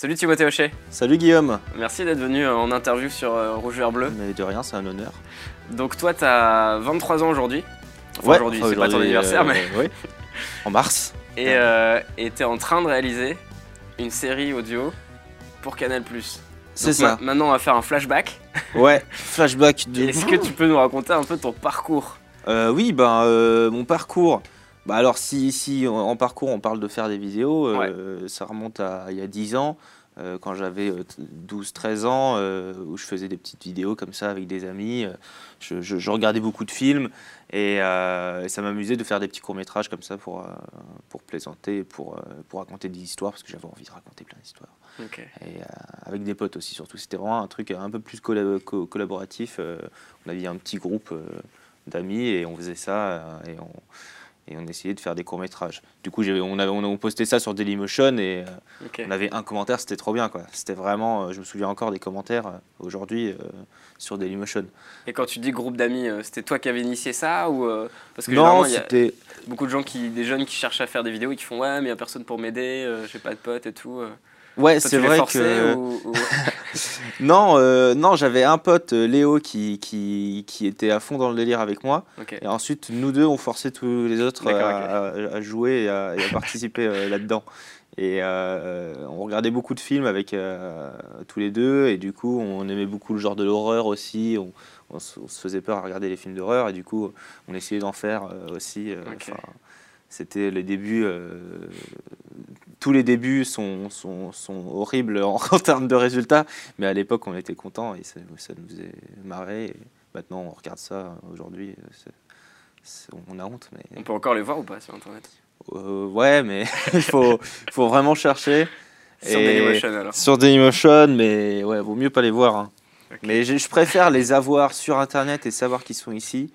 Salut Timothée Hochet. Salut Guillaume. Merci d'être venu euh, en interview sur euh, Rouge Vert Bleu. Mais de rien, c'est un honneur. Donc toi, tu as 23 ans aujourd'hui. Enfin, Ouais, aujourd'hui, enfin, c'est pas ton anniversaire, euh, mais. Oui. En mars. Et euh, et t'es en train de réaliser une série audio pour Canal+. C'est ça. ma- maintenant, on va faire un flashback. Ouais, flashback de. Est-ce que tu peux nous raconter un peu ton parcours? Euh, oui, ben, euh, mon parcours. Bah alors, si, si en parcours on parle de faire des vidéos, euh, ça remonte à il y a 10 ans, euh, quand j'avais 12-13 ans, euh, où je faisais des petites vidéos comme ça avec des amis. Je, je- je regardais beaucoup de films et, et ça m'amusait de faire des petits courts-métrages comme ça pour, pour plaisanter, pour, pour raconter des histoires, parce que j'avais envie de raconter plein d'histoires. Et avec des potes aussi, surtout. C'était vraiment un truc un peu plus colla- co- collaboratif. on avait un petit groupe d'amis et on faisait ça et on, et on essayait de faire des courts-métrages. Du coup, on, avait, on a posté ça sur Dailymotion et euh, on avait un commentaire, c'était trop bien. quoi. C'était vraiment, euh, je me souviens encore des commentaires euh, aujourd'hui sur Dailymotion. Et quand tu dis groupe d'amis, c'était toi qui avais initié ça ou parce que Non, il c'était. beaucoup de gens qui, des jeunes qui cherchent à faire des vidéos et qui font ouais, mais y a personne pour m'aider, j'ai pas de potes et tout. Ouais, c'est vrai que. ou- ou- Non, euh, non j'avais un pote, euh, Léo, qui, qui, qui était à fond dans le délire avec moi. Et ensuite, nous deux, on forçait tous les autres à, à- à jouer et à, et à participer euh, là-dedans. Et euh, on regardait beaucoup de films avec tous les deux, et du coup, on aimait beaucoup le genre de l'horreur aussi. On, on se on se faisait peur à regarder les films d'horreur, et du coup, on essayait d'en faire aussi. C'était les débuts. Tous les débuts sont, sont, sont horribles en, en termes de résultats, mais à l'époque, on était contents et ça, ça nous faisait marrer. Et maintenant, on regarde ça aujourd'hui. on a honte, mais On peut encore les voir ou pas sur internet? Euh, ouais, mais il faut, faut vraiment chercher. Sur Dailymotion alors. Sur Dailymotion, mais ouais, vaut mieux pas les voir. hein. Mais je, je préfère les avoir sur internet et savoir qu'ils sont ici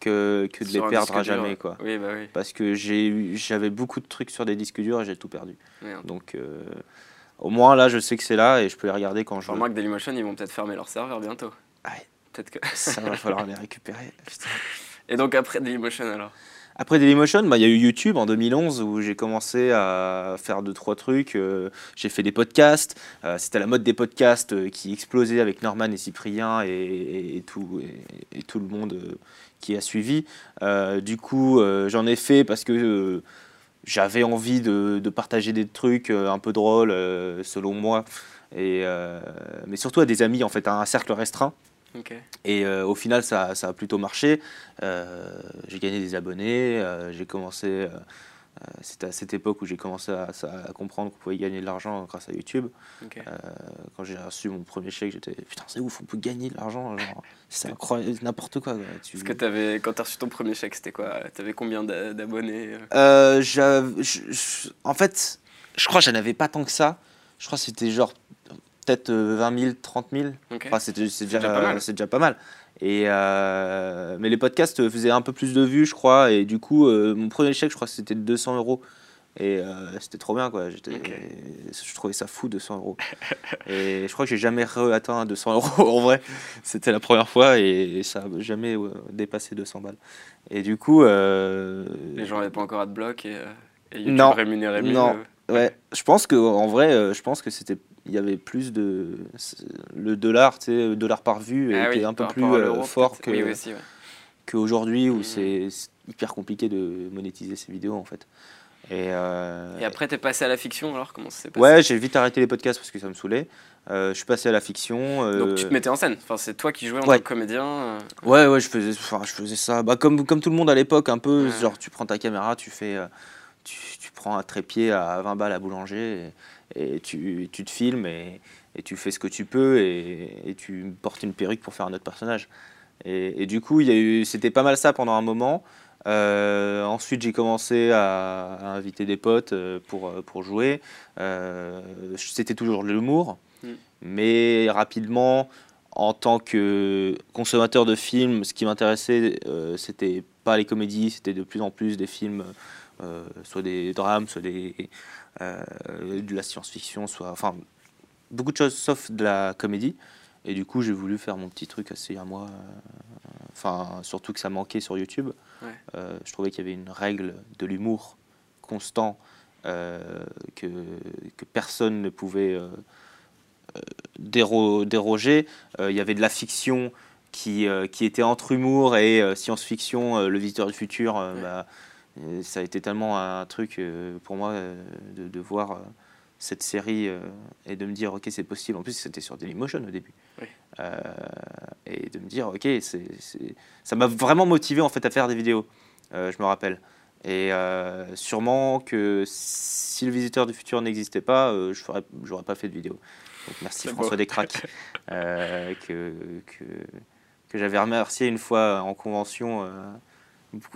que, que de Sur les perdre à dur. jamais, quoi. Oui, bah oui. Parce que j'avais beaucoup de trucs sur des disques durs et j'ai tout perdu. Merde. Donc euh, au moins là, je sais que c'est là et je peux les regarder quand je Je veux. remarque que Dailymotion, ils vont peut-être fermer leur serveur bientôt. Ouais. Peut-être que. Ça va falloir les récupérer. putain. Et donc après Dailymotion alors? Après Dailymotion, bah, il y a eu YouTube en 2011 où j'ai commencé à faire deux trois trucs. euh, j'ai fait des podcasts. euh, C'était la mode des podcasts qui explosait avec Norman et Cyprien et, et- et tout et, et tout le monde qui a suivi. Euh, du coup, euh, j'en ai fait parce que euh, j'avais envie de, de partager des trucs un peu drôles selon moi. Et, mais surtout à des amis en fait, à un cercle restreint. Et au final, ça, ça a plutôt marché. J'ai gagné des abonnés. j'ai commencé. Euh, C'était à cette époque où j'ai commencé à, à comprendre qu'on pouvait gagner de l'argent grâce à YouTube. Euh, quand j'ai reçu mon premier chèque, j'étais putain, c'est ouf, on peut gagner de l'argent. C'est incroyable, n'importe quoi. quoi. Tu- Parce que t'avais, quand t'as reçu ton premier chèque, c'était quoi? T'avais combien d'a- d'abonnés? Euh en fait, je crois que j'en avais pas tant que ça. Je crois que c'était genre peut-être euh, 20 000, 30 000. Ok. Enfin, déjà, déjà c'est déjà pas mal. Et euh, mais les podcasts faisaient un peu plus de vues, je crois. Et du coup, euh, mon premier chèque, je crois que c'était de 200 euros. Et euh, c'était trop bien, quoi. J'étais. Je trouvais ça fou, 200 euros. et je crois que j'ai jamais atteint 200 euros, en vrai. C'était la première fois et ça n'a jamais ouais, dépassé 200 balles. Et du coup... Les gens n'avaient pas encore AdBlock et, euh, et YouTube Non. rémunérait mieux. Non. Ouais, je pense que en vrai, je pense que c'était, il y avait plus de le dollar, tu sais, dollar par vue Ah était oui, un peu plus euh, fort que Oui, aussi, ouais. qu'aujourd'hui où Mhm. c'est hyper compliqué de monétiser ces vidéos en fait. Et, euh, Et après, t'es passé à la fiction alors Comment ça s'est passé? Ouais, j'ai vite arrêté les podcasts parce que ça me saoulait. Euh, je suis passé à la fiction. euh, Donc tu te mettais en scène Enfin, c'est toi qui jouais en Ouais. tant que comédien Ouais, ouais, je faisais, enfin, je faisais ça. Bah, comme, comme tout le monde à l'époque, un peu. Ouais. Genre, tu prends ta caméra, tu fais, tu, tu prends un trépied à 20 balles à boulanger et, et tu, tu te filmes et, et tu fais ce que tu peux et, et tu portes une perruque pour faire un autre personnage. Et, et du coup, il y a eu, c'était pas mal ça pendant un moment. Euh, ensuite, j'ai commencé à, à inviter des potes euh, pour, euh, pour jouer. Euh, c'était toujours de l'humour, Mm. mais rapidement, en tant que consommateur de films, ce qui m'intéressait, euh, c'était pas les comédies, c'était de plus en plus des films, soit des drames, soit des, euh, de la science-fiction, soit, enfin, beaucoup de choses sauf de la comédie. Et du coup, j'ai voulu faire mon petit truc assez à moi. euh, Enfin, surtout que ça manquait sur YouTube. Ouais. Euh, je trouvais qu'il y avait une règle de l'humour constant euh, que, que personne ne pouvait euh, euh, déro- déroger. Euh, Il y avait de la fiction qui, euh, qui était entre humour et euh, science-fiction, euh, Le Visiteur du Futur. euh, Ouais. bah, ça a été tellement un truc euh, pour moi euh, de, de voir euh, cette série et de me dire, ok, c'est possible. En plus, c'était sur Dailymotion au début. Oui. Euh, et de me dire, ok, c'est, ça m'a vraiment motivé en fait à faire des vidéos, euh, je me rappelle. Et euh, sûrement que si le visiteur du futur n'existait pas, euh, je j'aurais pas fait de vidéo. Donc merci François beau. Descraques, euh, que, que, que j'avais remercié une fois en convention,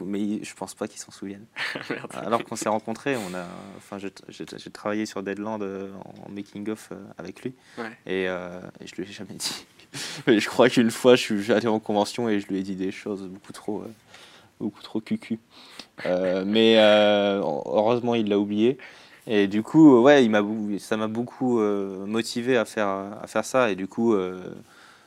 mais je pense pas qu'ils s'en souviennent. Alors qu'on s'est rencontrés, on a, enfin, j'ai, travaillé sur Deadland euh, en making of euh, avec lui, Ouais. et, euh, et je lui ai jamais dit. Mais je crois qu'une fois, je suis allé en convention et je lui ai dit des choses beaucoup trop, euh, beaucoup trop cucu. Euh, mais heureusement, il l'a oublié. Et du coup, ouais, il m'a, ça m'a beaucoup motivé à faire, à faire ça. Et du coup,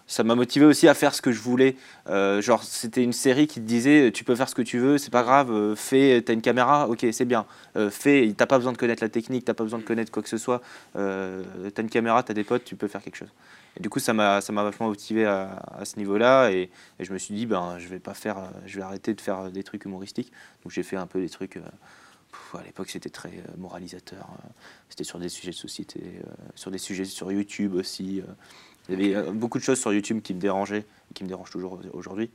ça m'a motivé aussi à faire ce que je voulais. Euh, genre, c'était une série qui te disait, tu peux faire ce que tu veux, c'est pas grave, euh, fais, t'as une caméra, ok, c'est bien. Euh, fais, t'as pas besoin de connaître la technique, t'as pas besoin de connaître quoi que ce soit. Euh, t'as une caméra, t'as des potes, tu peux faire quelque chose. Et du coup, ça m'a, vachement motivé à, ce niveau-là. Et, je me suis dit, ben, je vais pas faire, euh, je vais arrêter de faire des trucs humoristiques. Donc j'ai fait un peu des trucs. euh, à l'époque, c'était très euh, moralisateur. euh, C'était sur des sujets de société, euh, sur des sujets sur YouTube aussi. Il y avait beaucoup de choses sur YouTube qui me dérangeaient, et qui me dérangent toujours aujourd'hui.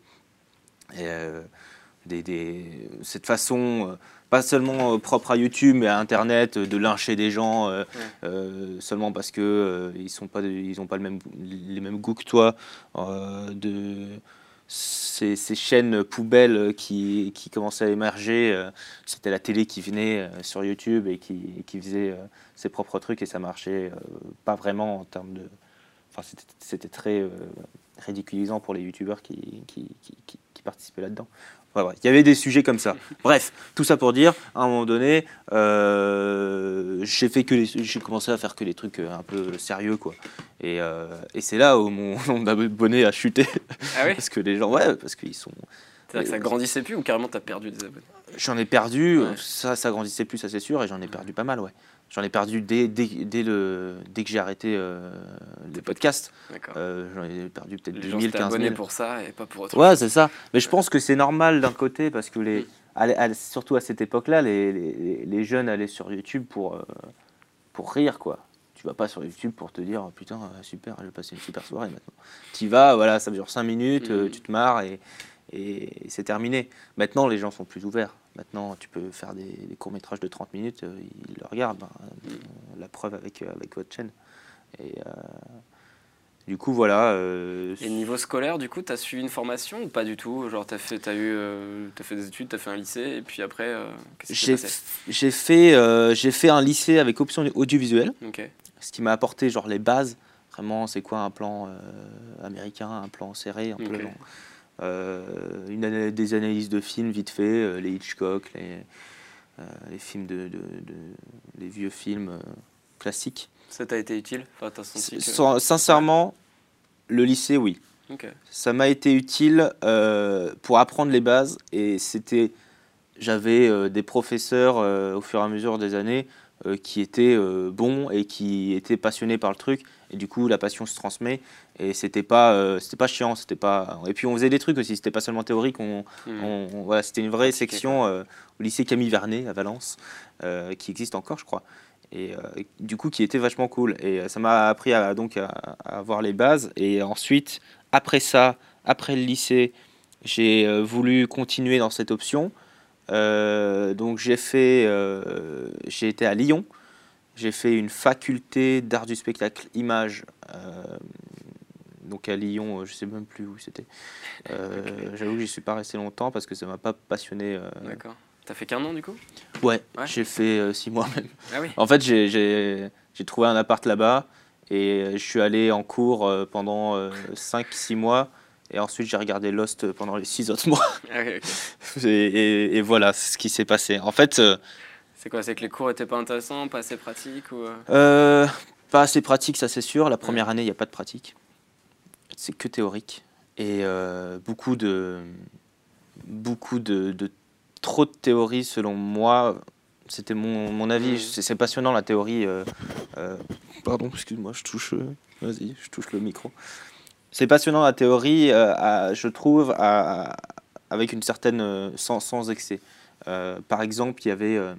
Et euh, des, des- cette façon, euh, pas seulement euh, propre à YouTube, mais à Internet, de lyncher des gens euh, seulement parce que euh, ils sont pas, ils ont pas le même, les mêmes goûts que toi, de ces, ces chaînes poubelles qui, qui commençaient à émerger. C'était la télé qui venait sur YouTube et qui, et qui faisait ses propres trucs et ça marchait pas vraiment en termes de. Enfin, c'était- très euh, ridiculisant pour les youtubeurs qui, qui, qui, qui- qui participaient là-dedans. Ouais, ouais. Il y avait des sujets comme ça. Bref, tout ça pour dire, à un moment donné, euh, j'ai fait que les- j'ai commencé à faire que les trucs euh, un peu sérieux, quoi. Et, euh, et c'est là où mon nombre d'abonnés a chuté Ah oui parce que les gens, ouais, parce qu'ils sont. C'est-à-dire que ça grandissait plus ou carrément t'as perdu des abonnés? J'en ai perdu, Ouais. ça, ça grandissait plus, ça c'est sûr, et j'en ai perdu pas mal, ouais. J'en ai perdu dès, dès, dès le, dès que j'ai arrêté euh, les podcasts. Euh, j'en ai perdu peut-être Les 10 gens 000, s'étaient 15 abonnés 000. pour ça et pas pour autre Ouais, c'est ça. Mais je pense que c'est normal d'un côté parce que les, Mm. à- à- surtout à cette époque-là, les, les, les jeunes allaient sur YouTube pour, euh, pour rire, quoi. Tu vas pas sur YouTube pour te dire, oh, putain, super, j'ai passé une super soirée maintenant. Tu y vas, voilà, ça dure 5 minutes, euh, Mhm. tu te marres et, et, c'est terminé. Maintenant, les gens sont plus ouverts. Maintenant, tu peux faire des, des courts-métrages de 30 minutes, euh, ils le regardent. euh, la preuve avec, euh, avec votre chaîne. Et euh, du coup, voilà. euh, Et niveau scolaire, du coup, t'as suivi une formation ou pas du tout? Genre, fait, eu, euh, t'as fait des études, t'as fait un lycée, et puis après, qu'est-ce qui J'ai fait, j'ai fait un lycée avec option audiovisuelle, ce qui m'a apporté genre les bases. Vraiment, c'est quoi un plan américain, un plan serré, un. Euh, une des analyses de films vite fait, euh, les Hitchcock, les, euh, les films de, de- de- les vieux films classiques. Ça t'a été utile? Enfin, que... Sincèrement, le lycée, oui. Ça m'a été utile euh, pour apprendre les bases et c'était j'avais euh, des professeurs euh, au fur et à mesure des années qui étaient euh, bons et qui étaient passionnés par le truc et du coup la passion se transmet et c'était pas euh, c'était pas chiant c'était pas et puis on faisait des trucs aussi c'était pas seulement théorique on, Hmm. on- on- voilà, c'était une vraie Pratiquer, section euh, au lycée Camille Vernet à Valence, euh, qui existe encore, je crois. Et euh, et du coup, qui était vachement cool. Et euh, ça m'a appris à, donc à, à avoir les bases. Et ensuite, après ça, après le lycée, j'ai euh, voulu continuer dans cette option. Euh, donc j'ai fait, euh, j'ai été à Lyon. J'ai fait une faculté d'art du spectacle image. euh, donc à Lyon, je sais même plus où c'était. Euh, J'avoue que j'y suis pas resté longtemps parce que ça m'a pas passionné. euh. D'accord. T'as fait qu'un an, du coup? Ouais, Ouais. j'ai fait euh, six mois même. Ah oui En fait, j'ai- trouvé un appart là-bas et je suis allé en cours pendant 5-6 mois. Et ensuite, j'ai regardé Lost pendant les 6 autres mois. Ah. Et, et- et voilà, ce qui s'est passé. En fait, euh, C'est quoi C'est que les cours étaient pas intéressants, pas assez pratiques ou... euh, euh, pas assez pratique, ça c'est sûr. La première année, il n'y a pas de pratique. C'est que théorique. Et euh, beaucoup de. Beaucoup de, de- Trop de théorie, selon moi, C'était mon, mon avis. C'est passionnant la théorie. euh, euh, pardon, excuse-moi, je touche. Vas-y, je touche le micro. C'est passionnant la théorie, euh, à- je trouve, à- à- avec une certaine. euh, sans, sans excès. Euh, par exemple, il y avait. euh,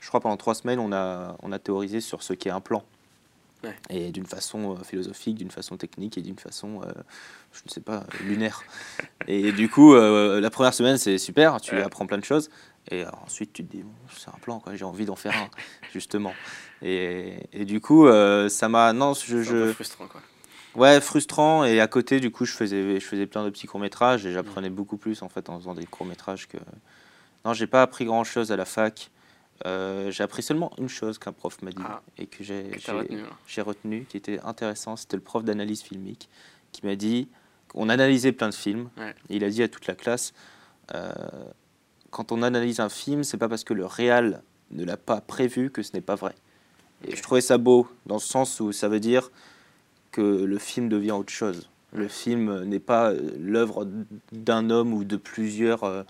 je crois pendant trois semaines, on a, on a théorisé sur ce qu'est un plan. Ouais. Et d'une façon philosophique, d'une façon technique et d'une façon, je ne sais pas, lunaire. et du coup, la première semaine, c'est super, tu Ouais. apprends plein de choses. Et ensuite, tu te dis, bon, c'est un plan, j'ai envie d'en faire un, justement. Et, et du coup, euh, ça m'a. Non, je. Je- frustrant, quoi. Ouais, frustrant. Et à côté, du coup, je faisais, je faisais plein de petits courts-métrages et j'apprenais beaucoup plus, en fait, en faisant des courts-métrages que. Non, j'ai pas appris grand-chose à la fac. Euh, j'ai appris seulement une chose qu'un prof m'a dit Ah. et que j'ai retenu, hein. retenu, qui était intéressant. C'était le prof d'analyse filmique qui m'a dit on analysait plein de films. Ouais. Et il a dit à toute la classe euh, quand on analyse un film, c'est pas parce que le réal ne l'a pas prévu que ce n'est pas vrai. Et je trouvais ça beau dans le sens où ça veut dire que le film devient autre chose. Le film n'est pas euh, l'œuvre d'un homme ou de plusieurs, euh,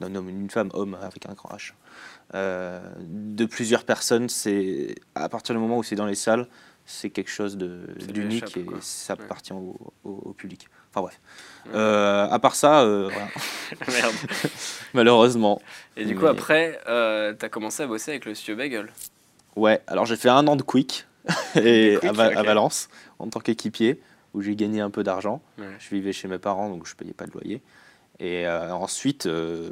d'un homme, une femme, homme avec un grand H, euh, de plusieurs personnes. C'est à partir du moment où c'est dans les salles, c'est quelque chose d'unique et quoi. ça Ouais. appartient au, au- au public. Enfin bref. Ouais. Euh, à part ça, euh. Merde. malheureusement. Et du coup, Mais- après, euh, t'as commencé à bosser avec le studio Bagel. Ouais, alors j'ai fait un an de Quick, et à, Va- à ok. Valence en tant qu'équipier où j'ai gagné un peu d'argent. Ouais. Je vivais chez mes parents donc je payais pas de loyer. Et euh, ensuite, euh,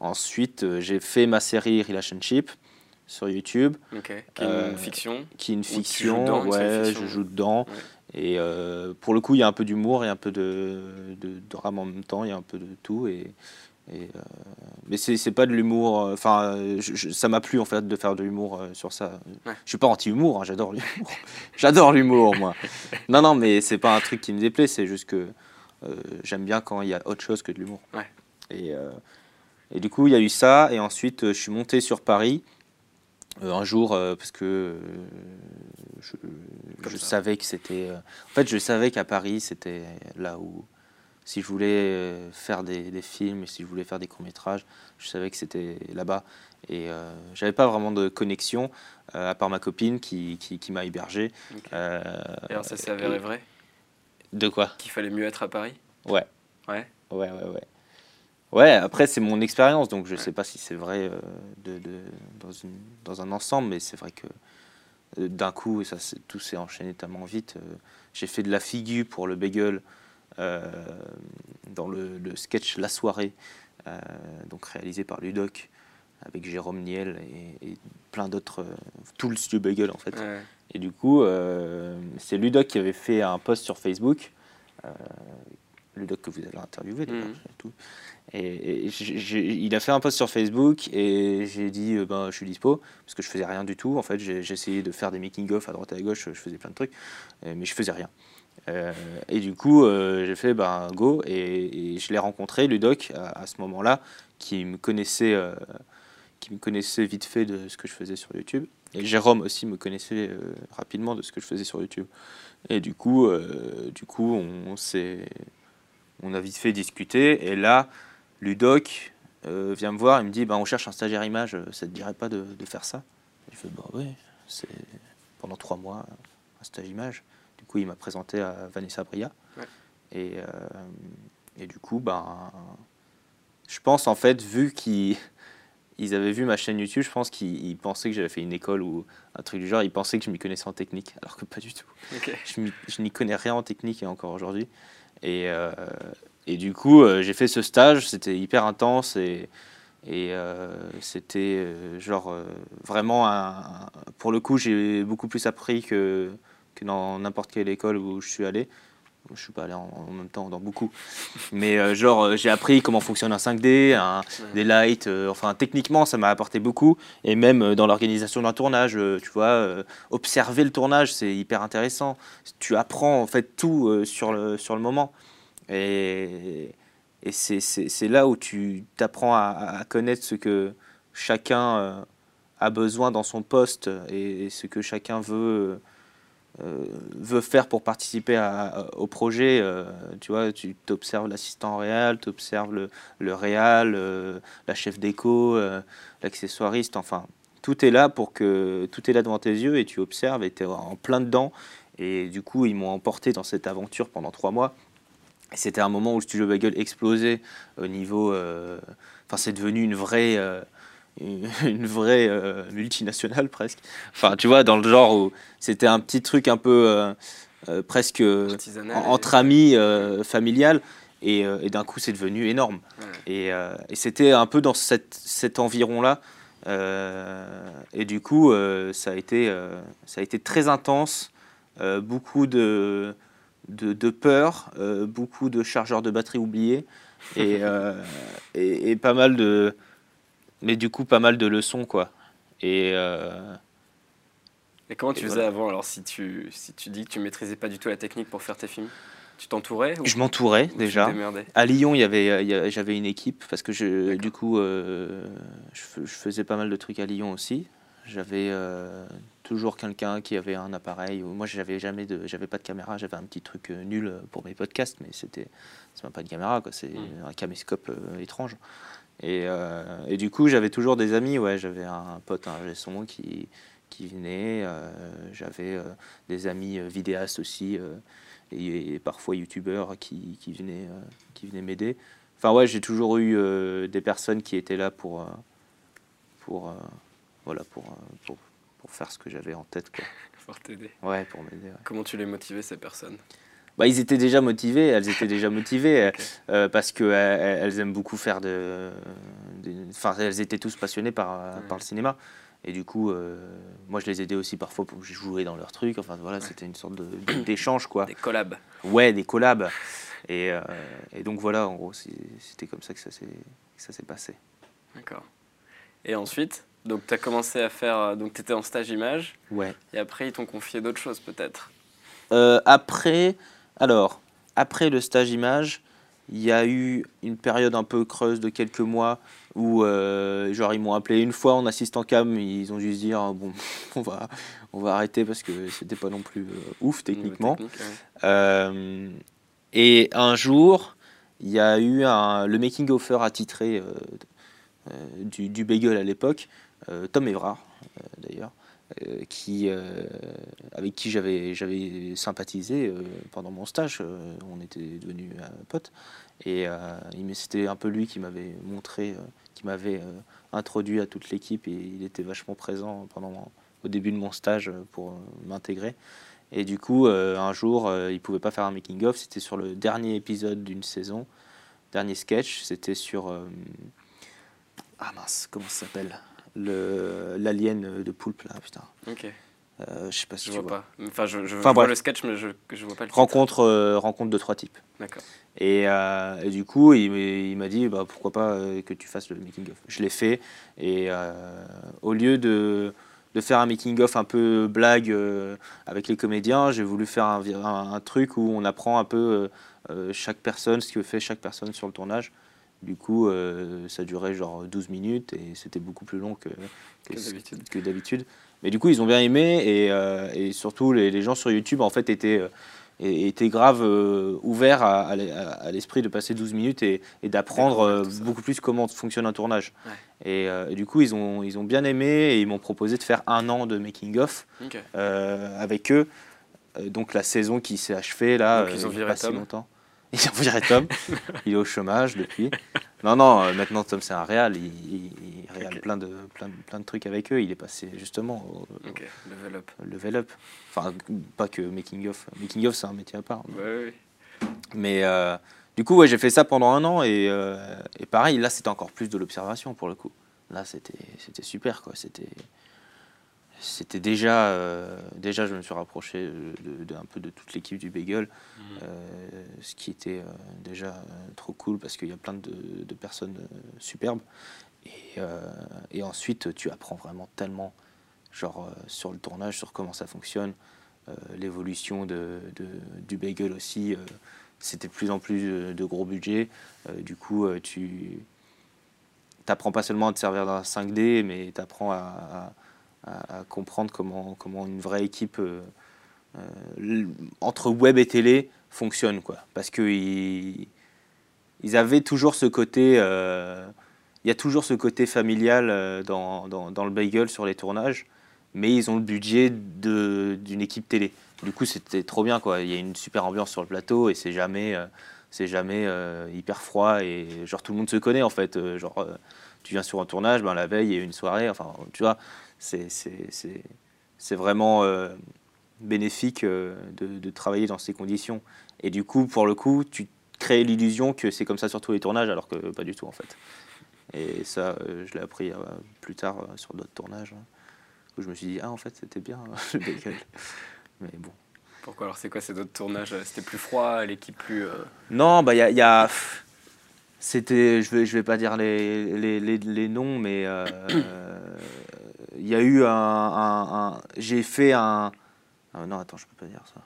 ensuite euh, j'ai fait ma série Relationship sur YouTube. Qui est une fiction. qui est une fiction. dedans, ouais, fiction. je joue dedans. Ouais. Et pour le coup, il y a un peu d'humour et un peu de, de drame en même temps. Il y a un peu de tout. Et, et, euh, mais c'est pas de l'humour. euh, Enfin, ça m'a plu en fait de faire de l'humour euh, sur ça. Ouais. Je suis pas anti-humour. hein, J'adore l'humour. J'adore l'humour, moi. Non, non, mais c'est pas un truc qui me déplaît. C'est juste que j'aime bien quand il y a autre chose que de l'humour. Ouais. Et, et du coup, il y a eu ça. Et ensuite, je suis monté sur Paris. euh, un jour, euh, parce que euh, je, savais que c'était. en fait, je savais qu'à Paris, c'était là où, si je voulais euh, faire des, des films et si je voulais faire des courts-métrages, je savais que c'était là-bas. Et euh, j'avais pas vraiment de connexion, euh, à part ma copine qui, qui, qui m'a hébergé. Euh, Et alors, ça s'est avéré vrai? De quoi? Qu'il fallait mieux être à Paris? Ouais. Ouais. Ouais, ouais, ouais. Ouais, après, c'est mon expérience, donc je Ouais. sais pas si c'est vrai de, de- dans, une, dans un ensemble, mais c'est vrai que d'un coup, et ça, tout s'est enchaîné tellement vite. J'ai fait de la figure pour le bagel dans le, le sketch La Soirée, euh, donc réalisé par Ludoc, avec Jérôme Niel et, et plein d'autres, euh, tout le studio bagel en fait. Ouais. Et du coup, euh, c'est Ludoc qui avait fait un post sur Facebook. euh, Ludoc que vous avez interviewé d'ailleurs. Mhm. et tout. Et, il a fait un post sur Facebook et j'ai dit euh, ben, je suis dispo parce que je faisais rien du tout. En fait, j'ai essayé de faire des making-of à droite et à gauche, je faisais plein de trucs, euh, mais je faisais rien. Euh, et du coup, euh, j'ai fait ben, go et, je l'ai rencontré, Ludoc, à, ce moment-là, qui me connaissait. euh, qui me connaissait vite fait de ce que je faisais sur YouTube. Et Jérôme aussi me connaissait rapidement de ce que je faisais sur YouTube. Et du coup, du coup on, s'est, on a vite fait discuter. Et là, Ludoc vient me voir et me dit bah, On cherche un stagiaire image, ça te dirait pas de, de faire ça? Je fais Bah oui, c'est pendant trois mois un stage image. Coup, il m'a présenté à Vanessa Bria. Ouais. Et, euh, et du coup, ben, je pense en fait, vu qu'il ils avaient vu ma chaîne YouTube, je pense qu'ils ils pensaient que j'avais fait une école ou un truc du genre. Ils pensaient que je m'y connaissais en technique, alors que pas du tout. Je n'y connais rien en technique et encore aujourd'hui. Et, euh, et du coup, euh, j'ai fait ce stage, c'était hyper intense et, et euh, c'était genre vraiment un, un- Pour le coup, j'ai beaucoup plus appris que, que dans n'importe quelle école où je suis allé. Je suis pas allé en, en même temps dans beaucoup. Mais euh, genre, euh, j'ai appris comment fonctionne un 5D, un, des lights. euh, enfin, techniquement, ça m'a apporté beaucoup. Et même dans l'organisation d'un tournage, tu vois, observer le tournage, c'est hyper intéressant. Tu apprends en fait tout sur, le, sur le moment. Et, et c'est- là où tu t'apprends à, à connaître ce que chacun a besoin dans son poste et, et ce que chacun veut. Euh, veut faire pour participer au projet, euh, tu vois, tu observes l'assistant réel, tu observes le, le réal, euh, la chef d'éco, euh, l'accessoiriste, enfin, tout est là pour que tout est là devant tes yeux et tu observes et tu es en plein dedans. Et du coup, ils m'ont emporté dans cette aventure pendant trois mois. C'était un moment où le studio Bagel explosait au niveau. Enfin, c'est devenu une vraie. une vraie euh, multinationale presque. Enfin, tu vois, dans le genre où c'était un petit truc un peu euh, euh, presque entre amis, familial, et, et d'un coup c'est devenu énorme. Ouais. Et, et c'était un peu dans cette, cet environ-là. et du coup, ça, a été, ça a été très intense, beaucoup de, de, de peur, beaucoup de chargeurs de batterie oubliés, et, et, et pas mal de. Mais du coup, pas mal de leçons, quoi. Et. euh, Et comment tu Et faisais voilà. avant alors si tu, si tu dis que tu maîtrisais pas du tout la technique pour faire tes films Tu t'entourais ou je m'entourais déjà. À Lyon, il y avait, j'avais une équipe parce que je, du coup, euh, je, fais- je faisais pas mal de trucs à Lyon aussi. J'avais euh, toujours quelqu'un qui avait un appareil. Moi, j'avais jamais de, j'avais pas de caméra. J'avais un petit truc nul pour mes podcasts, mais c'était, c'est même pas une caméra, quoi. C'est Mm. un caméscope euh, étrange. Et, euh, et du coup, j'avais toujours des amis. Ouais, j'avais un pote, un ingé son qui qui venait. euh, j'avais euh, des amis vidéastes aussi. et, et parfois youtubeurs qui, qui venaient, qui venaient m'aider. Enfin ouais, j'ai toujours eu des personnes qui étaient là pour, pour, voilà, pour, pour, pour faire ce que j'avais en tête. Quoi. pour t'aider Ouais, pour m'aider. ouais. Comment tu les motivais ces personnes? Bah, ils étaient déjà motivés, elles étaient déjà motivées Ok. euh, parce qu'elles elles aiment beaucoup faire de. Enfin, elles étaient tous passionnées par, euh, par le cinéma. Et du coup, euh, moi je les aidais aussi parfois pour jouer dans leurs trucs. Enfin voilà, c'était une sorte d'échange quoi. Des collabs Ouais, des collabs. Et, euh, et donc voilà, en gros, c'était comme ça que ça s'est que passé. D'accord. Et ensuite, donc tu as commencé à faire. euh, Donc tu étais en stage image Ouais. et après ils t'ont confié d'autres choses peut-être Euh, après, alors, après le stage image, il y a eu une période un peu creuse de quelques mois où, euh, genre, ils m'ont appelé une fois en assistant cam, ils ont juste dit, ah, bon, on va, on va arrêter parce que c'était pas non plus euh, ouf techniquement. Technique, ouais. Euh, et un jour, il y a eu un, le making-offer attitré euh, euh, du, du Bagel à l'époque, Tom Evrard d'ailleurs, qui, euh, avec qui j'avais j'avais sympathisé euh, pendant mon stage. euh, on était devenus euh, potes. Et euh, c'était un peu lui qui m'avait montré, euh, qui m'avait euh, introduit à toute l'équipe et il était vachement présent pendant au début de mon stage euh, pour euh, m'intégrer. Et du coup, euh, un jour, euh, il pouvait pas faire un making-of. C'était sur le dernier épisode d'une saison, dernier sketch. C'était sur. euh, Ah mince, comment ça s'appelle? Le- L'alien de Poulpe, là, putain. Ok, Euh, je sais pas si je tu vois vois. pas. Enfin, je, je Enfin, vois bref. le sketch, mais je, je vois pas le. Rencontre, euh, rencontre de trois types. D'accord. Et, euh, et du coup, il, m'a- il m'a dit bah, pourquoi pas euh, que tu fasses le making-of. Je l'ai fait. Et au lieu de, de faire un making-of un peu blague avec les comédiens, j'ai voulu faire un, un- un truc où on apprend un peu chaque personne, ce que fait chaque personne sur le tournage. Du coup, euh, ça durait genre 12 minutes et c'était beaucoup plus long que, que, Que ce- d'habitude. Mais du coup, ils ont bien aimé et, euh, et surtout, les, les gens sur YouTube en fait étaient, euh, étaient grave euh, ouverts à, à l'e- à l'esprit de passer 12 minutes et, et d'apprendre beaucoup plus comment fonctionne un tournage. Ouais. Et, et du coup, ils ont, ils ont bien aimé et ils m'ont proposé de faire un an de making-of avec eux. Donc la saison qui s'est achevée là, Donc, ils ont viré pas si longtemps. Ils ont viré Tom. il est au chômage depuis. Non, non, euh, maintenant Tom c'est un réal. Il, il, il réal Ok. plein, de, plein, de, plein de trucs avec eux. Il est passé justement au, level up. level up. Enfin, pas que making of. Making of c'est un métier à part. Ouais. Mais euh, du coup, ouais, j'ai fait ça pendant un an et, euh, et pareil, là c'était encore plus de l'observation pour le coup. Là c'était c'était super quoi. C'était c'était déjà euh, déjà je me suis rapproché de, de- un peu de toute l'équipe du Bagel, Mhm. euh, ce qui était euh, déjà trop cool parce qu'il y a plein de, de personnes superbes. Et, et ensuite tu apprends vraiment tellement genre sur le tournage, sur comment ça fonctionne, l'évolution de, du bagel aussi. c'était de plus en plus de gros budgets. Du coup, tu n'apprends pas seulement à te servir d'un 5D, mais tu apprends à, à- à comprendre comment, comment une vraie équipe euh, euh, entre web et télé fonctionne. Quoi. Parce qu'ils ils avaient toujours ce côté. euh, il y a toujours ce côté familial dans, dans, le bagel sur les tournages, mais ils ont le budget d'une équipe télé. Du coup, c'était trop bien, quoi. Il y a une super ambiance sur le plateau et c'est jamais, c'est jamais hyper froid et genre tout le monde se connaît en fait. Genre, tu viens sur un tournage, ben la veille il y a une soirée. Enfin, tu vois, c'est vraiment euh, bénéfique euh, de, de travailler dans ces conditions. Et du coup, pour le coup, tu crées l'illusion que c'est comme ça sur tous les tournages, alors que pas du tout en fait. Et ça, euh, je l'ai appris plus tard sur d'autres tournages, hein, où je me suis dit, ah en fait, c'était bien le bagel. Mais bon. Pourquoi alors c'est quoi ces d'autres tournages C'était plus froid, l'équipe plus. Non, bah il y a, il y a- c'était, je vais, je vais pas dire les, les, les, les noms, mais euh, il y a eu un, un- un- j'ai fait un, ah non attends, je peux pas dire ça.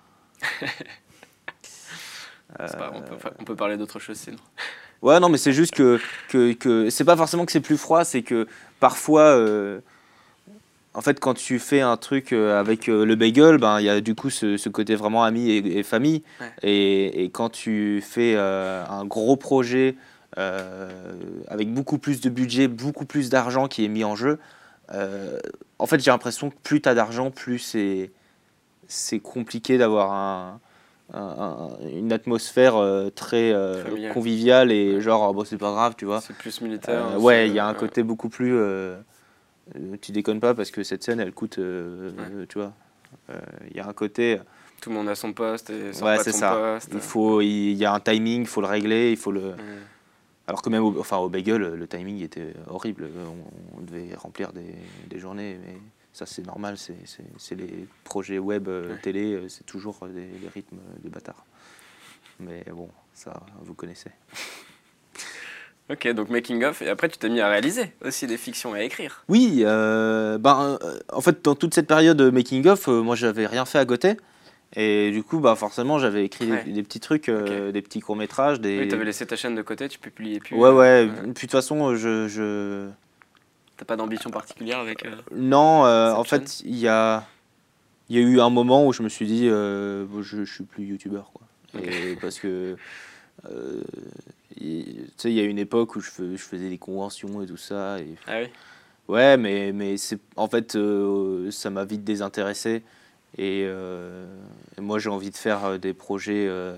pas- on, peut, on peut parler d'autre chose sinon. Ouais, non, mais c'est juste que, que, que c'est pas forcément que c'est plus froid, c'est que parfois, euh, en fait, quand tu fais un truc euh, avec euh, le bagel, ben il y a du coup ce, ce côté vraiment ami et, et famille. Ouais. Et, et quand tu fais euh, un gros projet avec beaucoup plus de budget, beaucoup plus d'argent qui est mis en jeu, euh, en fait, j'ai l'impression que plus tu as d'argent, plus c'est c'est compliqué d'avoir un, un- un- une atmosphère euh, très euh, conviviale et genre, oh, bon, c'est pas grave, tu vois. C'est plus militaire. Euh, c'est- ouais, il y a un côté beaucoup plus. tu déconnes pas parce que cette scène, elle coûte. tu vois. Il y a un côté. Tout le monde a son poste et sort Ouais, c'est son ça. poste. Il faut, il y a un timing, il faut le régler, il faut le. Ouais. Alors que même au, enfin, au bagel, le timing était horrible. On, on devait remplir des, des journées, mais ça c'est normal. C'est, les projets web, euh, Ouais. télé, euh, c'est toujours des, des rythmes de bâtard. Mais bon, ça, vous connaissez. Ok, donc making of, et après tu t'es mis à réaliser aussi des fictions et à écrire. Oui, euh, ben, euh, en fait, dans toute cette période de making of, euh, moi, j'avais rien fait à côté. Et du coup, bah, forcément, j'avais écrit Ouais. des, des petits trucs, euh, des petits courts-métrages. Des... Oui, t'avais laissé ta chaîne de côté, tu publiais plus. Ouais, ouais. euh, Puis de toute façon, je. je... T'as pas d'ambition particulière avec. euh, Non, euh, en fait, il y a, il y a eu un moment où je me suis dit, euh, bon, je, je suis plus youtubeur. Quoi. Et parce que. euh, tu sais, il y a une époque où je, fais- je faisais des conventions et tout ça. Et Ah oui? Ouais, mais, mais en fait, euh, ça m'a vite désintéressé. Et, euh, et moi, j'ai envie de faire euh, des projets euh,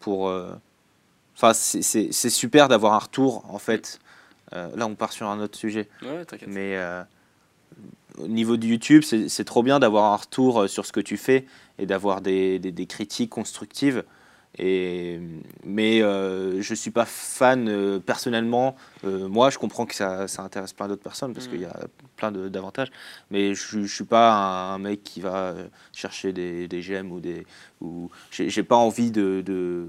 pour. Enfin, c'est- super d'avoir un retour, en fait. Là, on part sur un autre sujet. Ouais, t'inquiète. Mais au niveau de YouTube, c'est trop bien d'avoir un retour sur ce que tu fais et d'avoir des, des- des critiques constructives. Et, mais euh, je ne suis pas fan euh, personnellement. Euh, moi, je comprends que ça, ça intéresse plein d'autres personnes parce qu'il y a plein de- d'avantages. Mais je ne suis pas un, un mec qui va chercher des, des j'aime ou des. Ou, j'ai pas envie de. de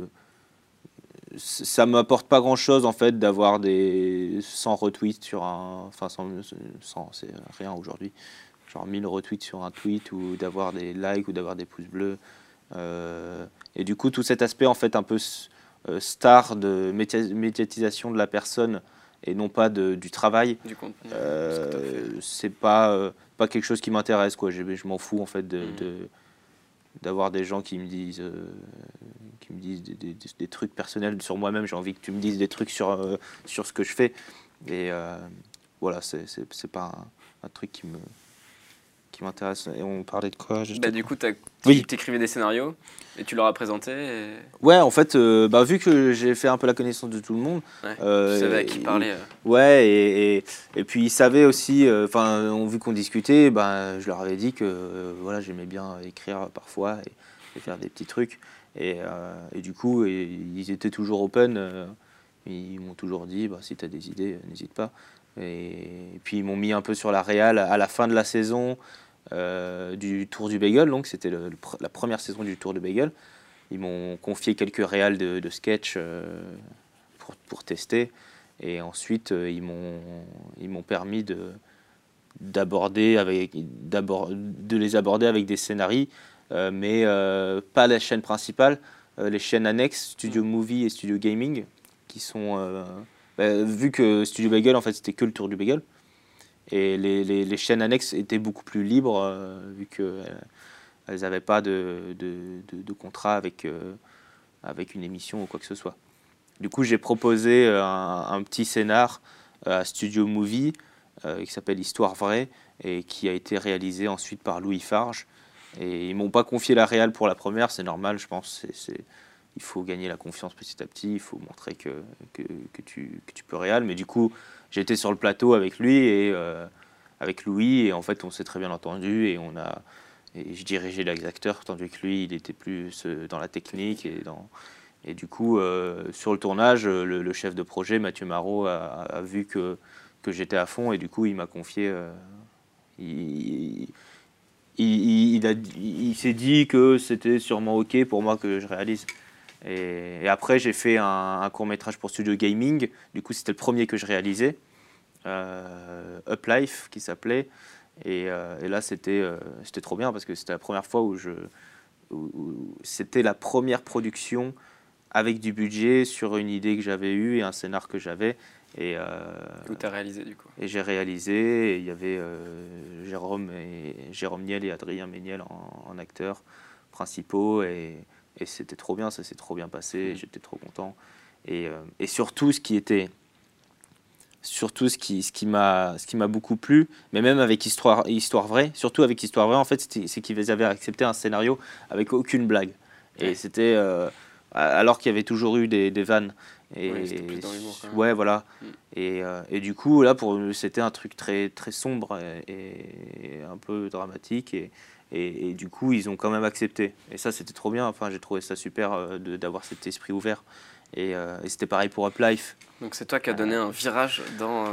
ça m'apporte pas grand chose en fait d'avoir des 100 retweets sur un. Enfin, 100, 100, c'est rien aujourd'hui. Genre 1000 retweets sur un tweet ou d'avoir des likes ou d'avoir des pouces bleus. Euh, et du coup, tout cet aspect en fait un peu euh, star de média- médiatisation de la personne et non pas de, du travail, euh, c'est pas, pas quelque chose qui m'intéresse. quoi. Je, je m'en fous en fait de. Mhm. de- d'avoir des gens qui me disent euh, qui me disent des, des- des- des trucs personnels sur moi-même j'ai envie que tu me dises des trucs sur euh, sur ce que je fais et euh, voilà c'est pas un, un truc qui me qui m'intéresse et on parlait de quoi juste Bah, du coup, t'as- Oui. t'écrivais des scénarios et tu leur as présenté. Et... ouais en fait euh, bah, vu que j'ai fait un peu la connaissance de tout le monde Ouais. euh, tu savais à qui et- parler. euh. Ouais, et, et, et puis ils savaient aussi, euh, enfin, vu qu'on discutait, ben, je leur avais dit que voilà, j'aimais bien écrire parfois et, et faire des petits trucs. Et, du coup, ils étaient toujours open. ils m'ont toujours dit, bah, si tu as des idées, n'hésite pas. Et, puis ils m'ont mis un peu sur la réal à la fin de la saison du Tour du Bagel. Donc c'était la première saison du Tour du Bagel. Ils m'ont confié quelques réals de, de sketch euh, pour, pour tester. Et ensuite, euh, ils m'ont permis de d'aborder avec de les aborder avec des scénarios, euh, mais euh, pas la chaîne principale, euh, les chaînes annexes Studio Movie et Studio Gaming, qui sont euh, bah, vu que Studio Bagel en fait c'était que le tour du bagel, et les, les, chaînes annexes étaient beaucoup plus libres euh, vu que euh, n'avaient pas de, de, contrat avec euh, avec une émission ou quoi que ce soit. Du coup, j'ai proposé euh, un, petit scénar à Studio Movie, qui s'appelle Histoire vraie, et qui a été réalisé ensuite par Louis Farge. Et ils m'ont pas confié la réal pour la première, c'est normal, je pense. Il faut gagner la confiance petit à petit, il faut montrer que, que, que tu, que tu peux réal. Mais du coup, j'étais sur le plateau avec lui et avec Louis, et en fait, on s'est très bien entendu, et on a, et je dirigeais les acteurs, tandis que lui, il était plus euh, dans la technique. Et, du coup, euh, sur le tournage, le, chef de projet, Mathieu Marot, a, vu que, que j'étais à fond et du coup, il m'a confié. Euh, il, il, s'est dit que c'était sûrement OK pour moi que je réalise. Et, après, j'ai fait un, un, court métrage pour Studio Gaming. Du coup, c'était le premier que je réalisais. Up Life, qui s'appelait. Euh, et, là, c'était euh, c'était trop bien parce que c'était la première fois où je. C'était la première production avec du budget sur une idée que j'avais eue et un scénar que j'avais. Et, euh, Où tu as réalisé du coup? Et j'ai réalisé, et il y avait Jérôme, et, Jérôme Niel et Adrien Méniel en, acteurs principaux, et, et c'était trop bien, ça s'est trop bien passé, mmh. j'étais trop content. Et, et, surtout, ce qui était surtout ce qui, ce qui m'a beaucoup plu mais même avec histoire histoire vraie surtout avec histoire vraie en fait c'est qu'ils avaient accepté un scénario avec aucune blague et c'était euh, alors qu'il y avait toujours eu des, des vannes et ouais, voilà mm. et, euh, et, du coup là pour c'était un truc très très sombre et, un peu dramatique et, et, du coup ils ont quand même accepté. Et ça c'était trop bien. Enfin j'ai trouvé ça super euh, d'avoir cet esprit ouvert. Et, c'était pareil pour Up Life donc c'est toi qui as donné un virage dans euh,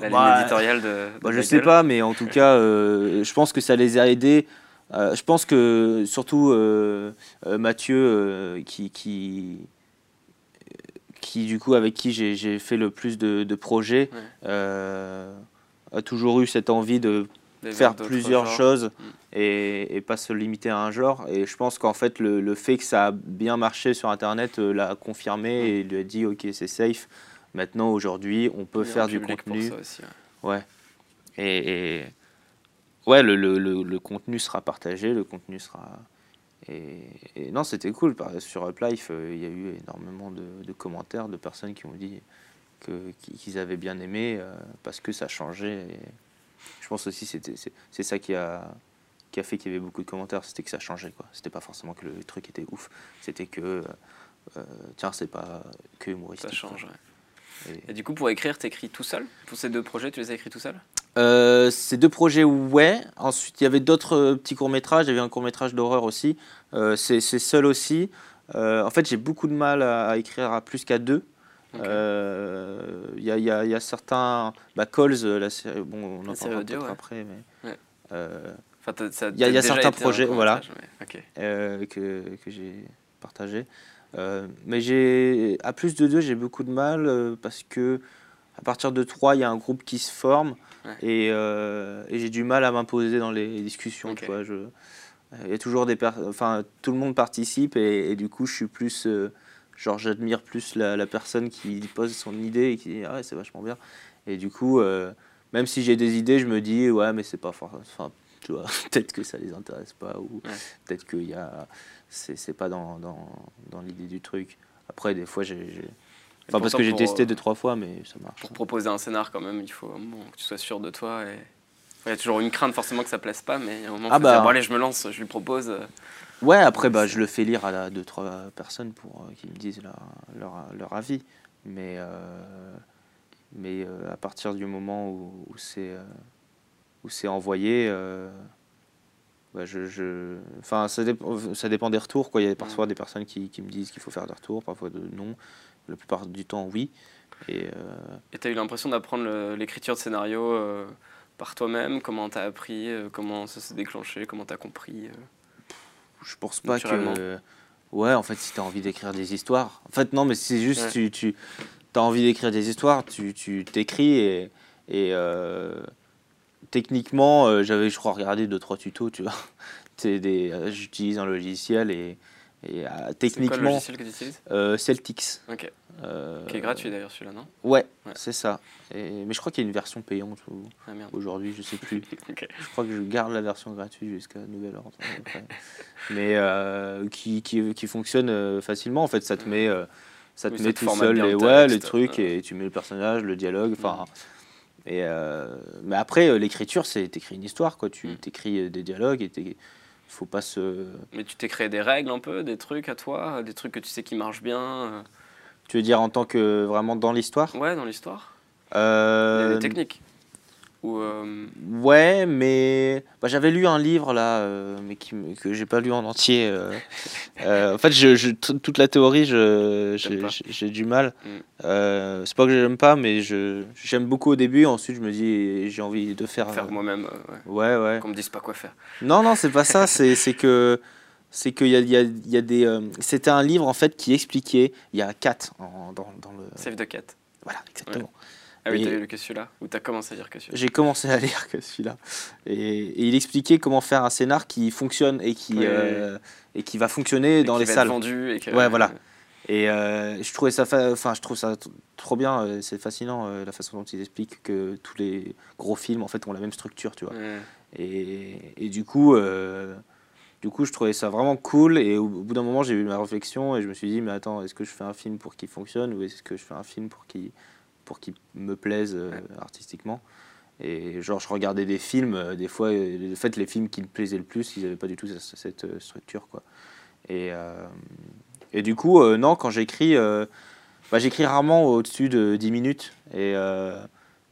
la ligne éditoriale de. Bah, je sais pas, mais en tout cas, euh, je pense que ça les a aidés. Euh, je pense que surtout Mathieu, qui, qui, qui, du coup avec qui j'ai fait le plus de, de projets, a toujours eu cette envie de faire plusieurs choses mm. et, et, pas se limiter à un genre. Et je pense qu'en fait, le, le, fait que ça a bien marché sur Internet l'a confirmé mm. et lui a dit Ok, c'est safe. Maintenant, aujourd'hui, on peut faire du contenu. ouais. Et, ouais, le, le, le, contenu sera partagé, le contenu sera. Et, non, c'était cool. Sur Uplife, euh, il y a eu énormément de, de, commentaires de personnes qui ont dit qu'ils avaient bien aimé euh, parce que ça changeait. Et je pense aussi que c'est ça qui a, qui a fait qu'il y avait beaucoup de commentaires, c'était que ça changeait. quoi. C'était pas forcément que le truc était ouf, c'était que, euh, tiens, c'est pas que humoristique. Ça change, ouais. Et... du coup, pour écrire, tu écris tout seul? Pour ces deux projets, tu les as écrits tout seul euh, Ces deux projets, ouais. Ensuite, il y avait d'autres euh, petits courts-métrages. Il y avait un court-métrage d'horreur aussi. Euh, c'est seul aussi. en fait, j'ai beaucoup de mal à, écrire à plus qu'à deux. Il y, a, y, a, y, a, certains. Bah, Calls, la série. Bon, on en parlera peut-être après. Mais, il y a, certains projets voilà, que, que j'ai partagés. Euh, mais j'ai à plus de deux, j'ai beaucoup de mal euh, parce que à partir de trois, il y a un groupe qui se forme et, euh, et j'ai du mal à m'imposer dans les discussions. Tu vois, je, il y a toujours des enfin tout le monde participe et, du coup je suis plus genre j'admire plus la, personne qui pose son idée et qui dit ah ouais c'est vachement bien et du coup même si j'ai des idées je me dis ouais mais c'est pas fort enfin tu vois peut-être que ça les intéresse pas ou peut-être qu'il y a c'est pas dans, dans, dans l'idée du truc. Après, des fois, j'ai. Enfin, parce que j'ai testé deux, trois fois, mais ça marche. Pour proposer un scénar, quand même, il faut que tu sois sûr de toi. Et... Il y a toujours une crainte, forcément, que ça plaise pas, mais il y a un moment, ah bah... bon, allez, je me lance, je lui propose. Ouais, après, bah, je le fais lire à deux, trois personnes pour euh, qu'ils me disent leur, leur, leur, avis. Mais, euh, mais euh, à partir du moment où, où c'est où c'est envoyé, bah, je, Enfin, ça, ça, dépend des retours. Quoi. Il y a parfois des personnes qui, qui me disent qu'il faut faire des retours, parfois de non. La plupart du temps, oui. Et tu as eu l'impression d'apprendre l'écriture de scénario par toi-même? Comment tu as appris Comment ça s'est déclenché? Comment tu as compris Je pense pas que. Ouais, en fait, si tu as envie d'écrire des histoires. En fait, non, mais c'est juste, tu, tu as envie d'écrire des histoires, tu t'écris et. et techniquement, euh, j'avais, je crois, regardé deux trois tutos, tu vois. des, euh, j'utilise un logiciel et, et euh, techniquement. C'est logiciel que tu utilises Celtics. Ok. Qui est gratuit d'ailleurs celui-là, non Ouais, c'est ça. Et, mais je crois qu'il y a une version payante ah, aujourd'hui, je sais plus. Je crois que je garde la version gratuite jusqu'à nouvel ordre. mais qui, qui, qui, fonctionne facilement. En fait, ça te met ça te Oui, ça met te tout seul les, le ouais, les trucs euh. et tu mets le personnage, le dialogue. Enfin, Mm. et euh, mais après, euh, l'écriture, c'est t'écris une histoire, quoi. Tu Mm. t'écris euh, des dialogues et t'é- faut pas se. Mais tu t'es créé des règles un peu, des trucs à toi, des trucs que tu sais qui marchent bien. Tu veux dire en tant que vraiment dans l'histoire? Ouais, dans l'histoire. Euh, techniques. Ou euh, Ouais, mais bah, j'avais lu un livre là, euh, mais qui, que j'ai pas lu en entier. euh. Euh, en fait, je, je- t- toute la théorie, j'ai du mal. Mm. C'est pas que j'aime pas, mais j'aime beaucoup au début. Ensuite, je me dis, j'ai envie de faire. faire moi-même, ouais. Ouais, ouais. qu'on me dise pas quoi faire. Non, non, c'est pas ça. C'est que c'est qu'il y a, y, a, y a des. euh, C'était un livre en fait qui expliquait. Il y a en- dans, dans le. Save the cat. Voilà, exactement. Ah oui, t'as lu que celui-là Ou t'as commencé à lire que celui-là J'ai commencé à lire que celui-là. Et, et il expliquait comment faire un scénar qui fonctionne et qui, euh, et qui va fonctionner Et dans les va être salles. vendu et que- Ouais, voilà. Et euh, je trouvais ça, fa- enfin, je trouve ça trop bien. C'est fascinant la façon dont ils expliquent que tous les gros films en fait ont la même structure, tu vois. Ouais. Et, et du coup, du coup, je trouvais ça vraiment cool. Et au, au bout d'un moment, j'ai eu ma réflexion et je me suis dit, mais attends, est-ce que je fais un film pour qu'il fonctionne ou est-ce que je fais un film pour qu'il pour qu'il me plaise euh, artistiquement? Et genre, je regardais des films, euh, des fois, euh, en fait, les films qui me plaisaient le plus, ils n'avaient pas du tout cette, cette, euh, structure, quoi. Et, euh, et du coup, euh, non, quand j'écris, euh, bah, j'écris rarement au-dessus de 10 minutes. Et euh,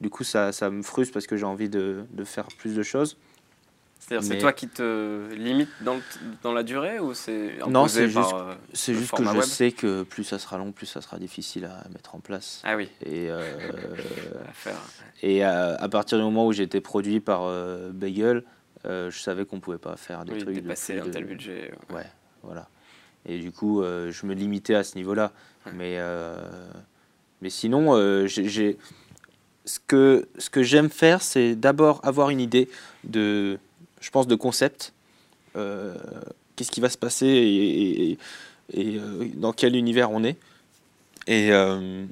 du coup, ça, ça me frustre parce que j'ai envie de, de faire plus de choses. C'est-à-dire, c'est toi qui te limite dans, dans la durée ou c'est Non, c'est juste- euh, C'est juste que je web sais que plus ça sera long, plus ça sera difficile à mettre en place. Ah oui, Et, euh, à faire. et à, à partir du moment où j'ai été produit par euh, Bagel, euh, je savais qu'on pouvait pas faire des Oui, trucs dépasser un de- tel budget. ouais. Ouais, voilà. Et du coup, je me limitais à ce niveau-là. Mais, mais sinon, j'ai ce que, ce que j'aime faire, c'est d'abord avoir une idée de, je pense, de concept. Euh, Qu'est-ce qui va se passer et, et- et, euh, dans quel univers on est. Et, euh,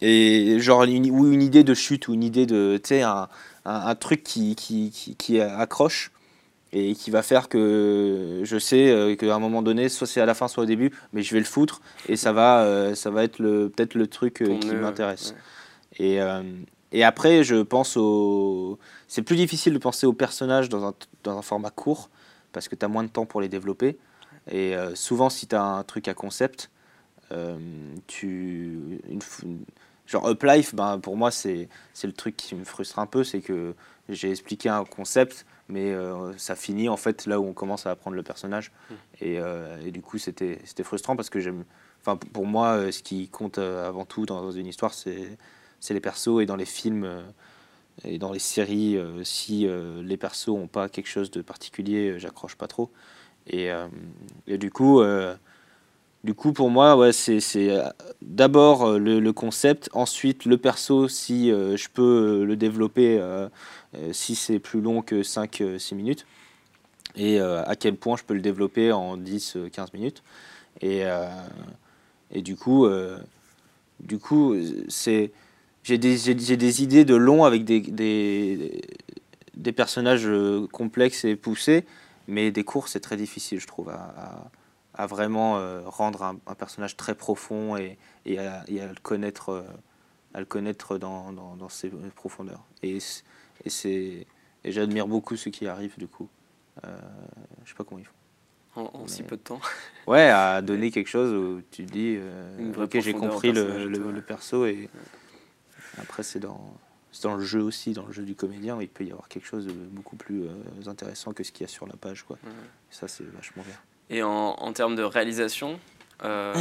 et genre, une, ou une idée de chute, ou une idée de, tu sais, un, un, un truc qui, qui, qui, qui accroche et qui va faire que je sais qu'à un moment donné, soit c'est à la fin, soit au début, mais je vais le foutre et ça va, ça va être peut-être le truc qui m'intéresse. ouais. Et, et après, je pense au. C'est plus difficile de penser aux personnages dans un, dans un format court parce que tu as moins de temps pour les développer. Et euh, souvent, si tu as un truc à concept, euh, tu. Une, f- genre Up Life, ben, pour moi, c'est le truc qui me frustre un peu c'est que j'ai expliqué un concept, mais euh, ça finit en fait là où on commence à apprendre le personnage. Mm. Et, euh, et du coup, c'était frustrant parce que j'aime. Enfin, pour moi, ce qui compte avant tout dans une histoire, c'est c'est les persos et dans les films euh, et dans les séries, euh, si euh, les persos ont pas quelque chose de particulier, j'accroche pas trop. Et, et du coup, du coup pour moi, ouais, c'est d'abord le, le concept, ensuite le perso si je peux le développer si c'est plus long que 5-6 minutes et à quel point je peux le développer en 10-15 minutes. Et, et du coup, du coup c'est j'ai des, des idées de long avec des, des, des personnages euh, complexes et poussés, mais des cours, c'est très difficile, je trouve, à, à, à vraiment euh, rendre un, un personnage très profond et, et, à, et à le connaître, euh, à le connaître dans, dans, dans ses profondeurs. Et, et, c'est, et j'admire beaucoup ceux qui y arrivent, du coup. Euh, je sais pas comment ils font. En, en si peu de temps. Ouais, à donner quelque chose où tu te dis, ok, j'ai compris le, le perso et après c'est dans, c'est dans le jeu aussi, dans le jeu du comédien, il peut y avoir quelque chose de beaucoup plus euh, intéressant que ce qu'il y a sur la page, quoi. Ouais. Ça c'est vachement bien. Et en, en termes de réalisation, euh,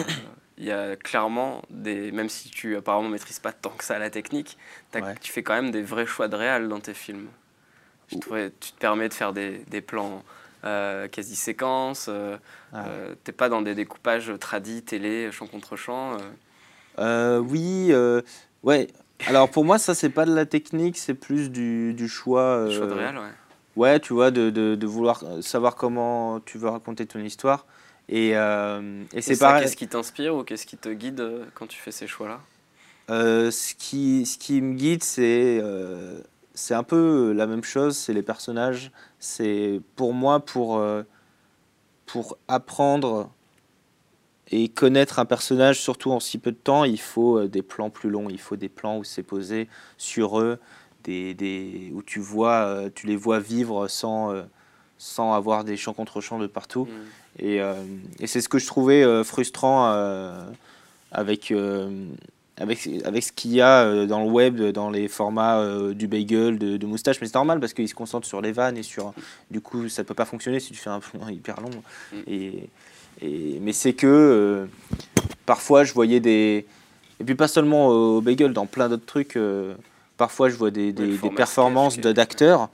il y a clairement des. Même si tu apparemment maîtrises pas tant que ça la technique, Ouais. tu fais quand même des vrais choix de réal dans tes films. Je trouvais, tu te permets de faire des, des plans euh, quasi séquences. Ah. euh, T'es pas dans des découpages tradis, télé, champ contre champ. oui, ouais. Alors pour moi ça c'est pas de la technique, c'est plus du, du choix. choix de euh, réal, ouais. Ouais, tu vois, de, de, de vouloir savoir comment tu veux raconter ton histoire. Et, euh, et c'est pareil. Qu'est-ce qui t'inspire ou qu'est-ce qui te guide euh, quand tu fais ces choix-là? Euh, ce, qui, ce qui me guide, c'est euh, c'est un peu la même chose, c'est les personnages. C'est pour moi, pour, euh, pour apprendre et connaître un personnage, surtout en si peu de temps, il faut euh, des plans plus longs, il faut des plans où c'est posé sur eux, des, des, où tu, vois, euh, tu les vois vivre sans, euh, sans avoir des champs contre champs de partout. Mm. Et, et c'est ce que je trouvais frustrant avec, avec, avec ce qu'il y a dans le web, dans les formats du bagel, de, de moustache. Mais c'est normal parce qu'ils se concentrent sur les vannes et sur. Du coup, ça ne peut pas fonctionner si tu fais un plan hyper long. Mm. Et, et, mais c'est que euh, parfois je voyais des. Et puis pas seulement au bagel, dans plein d'autres trucs. euh, parfois je vois des, des- performances d'acteurs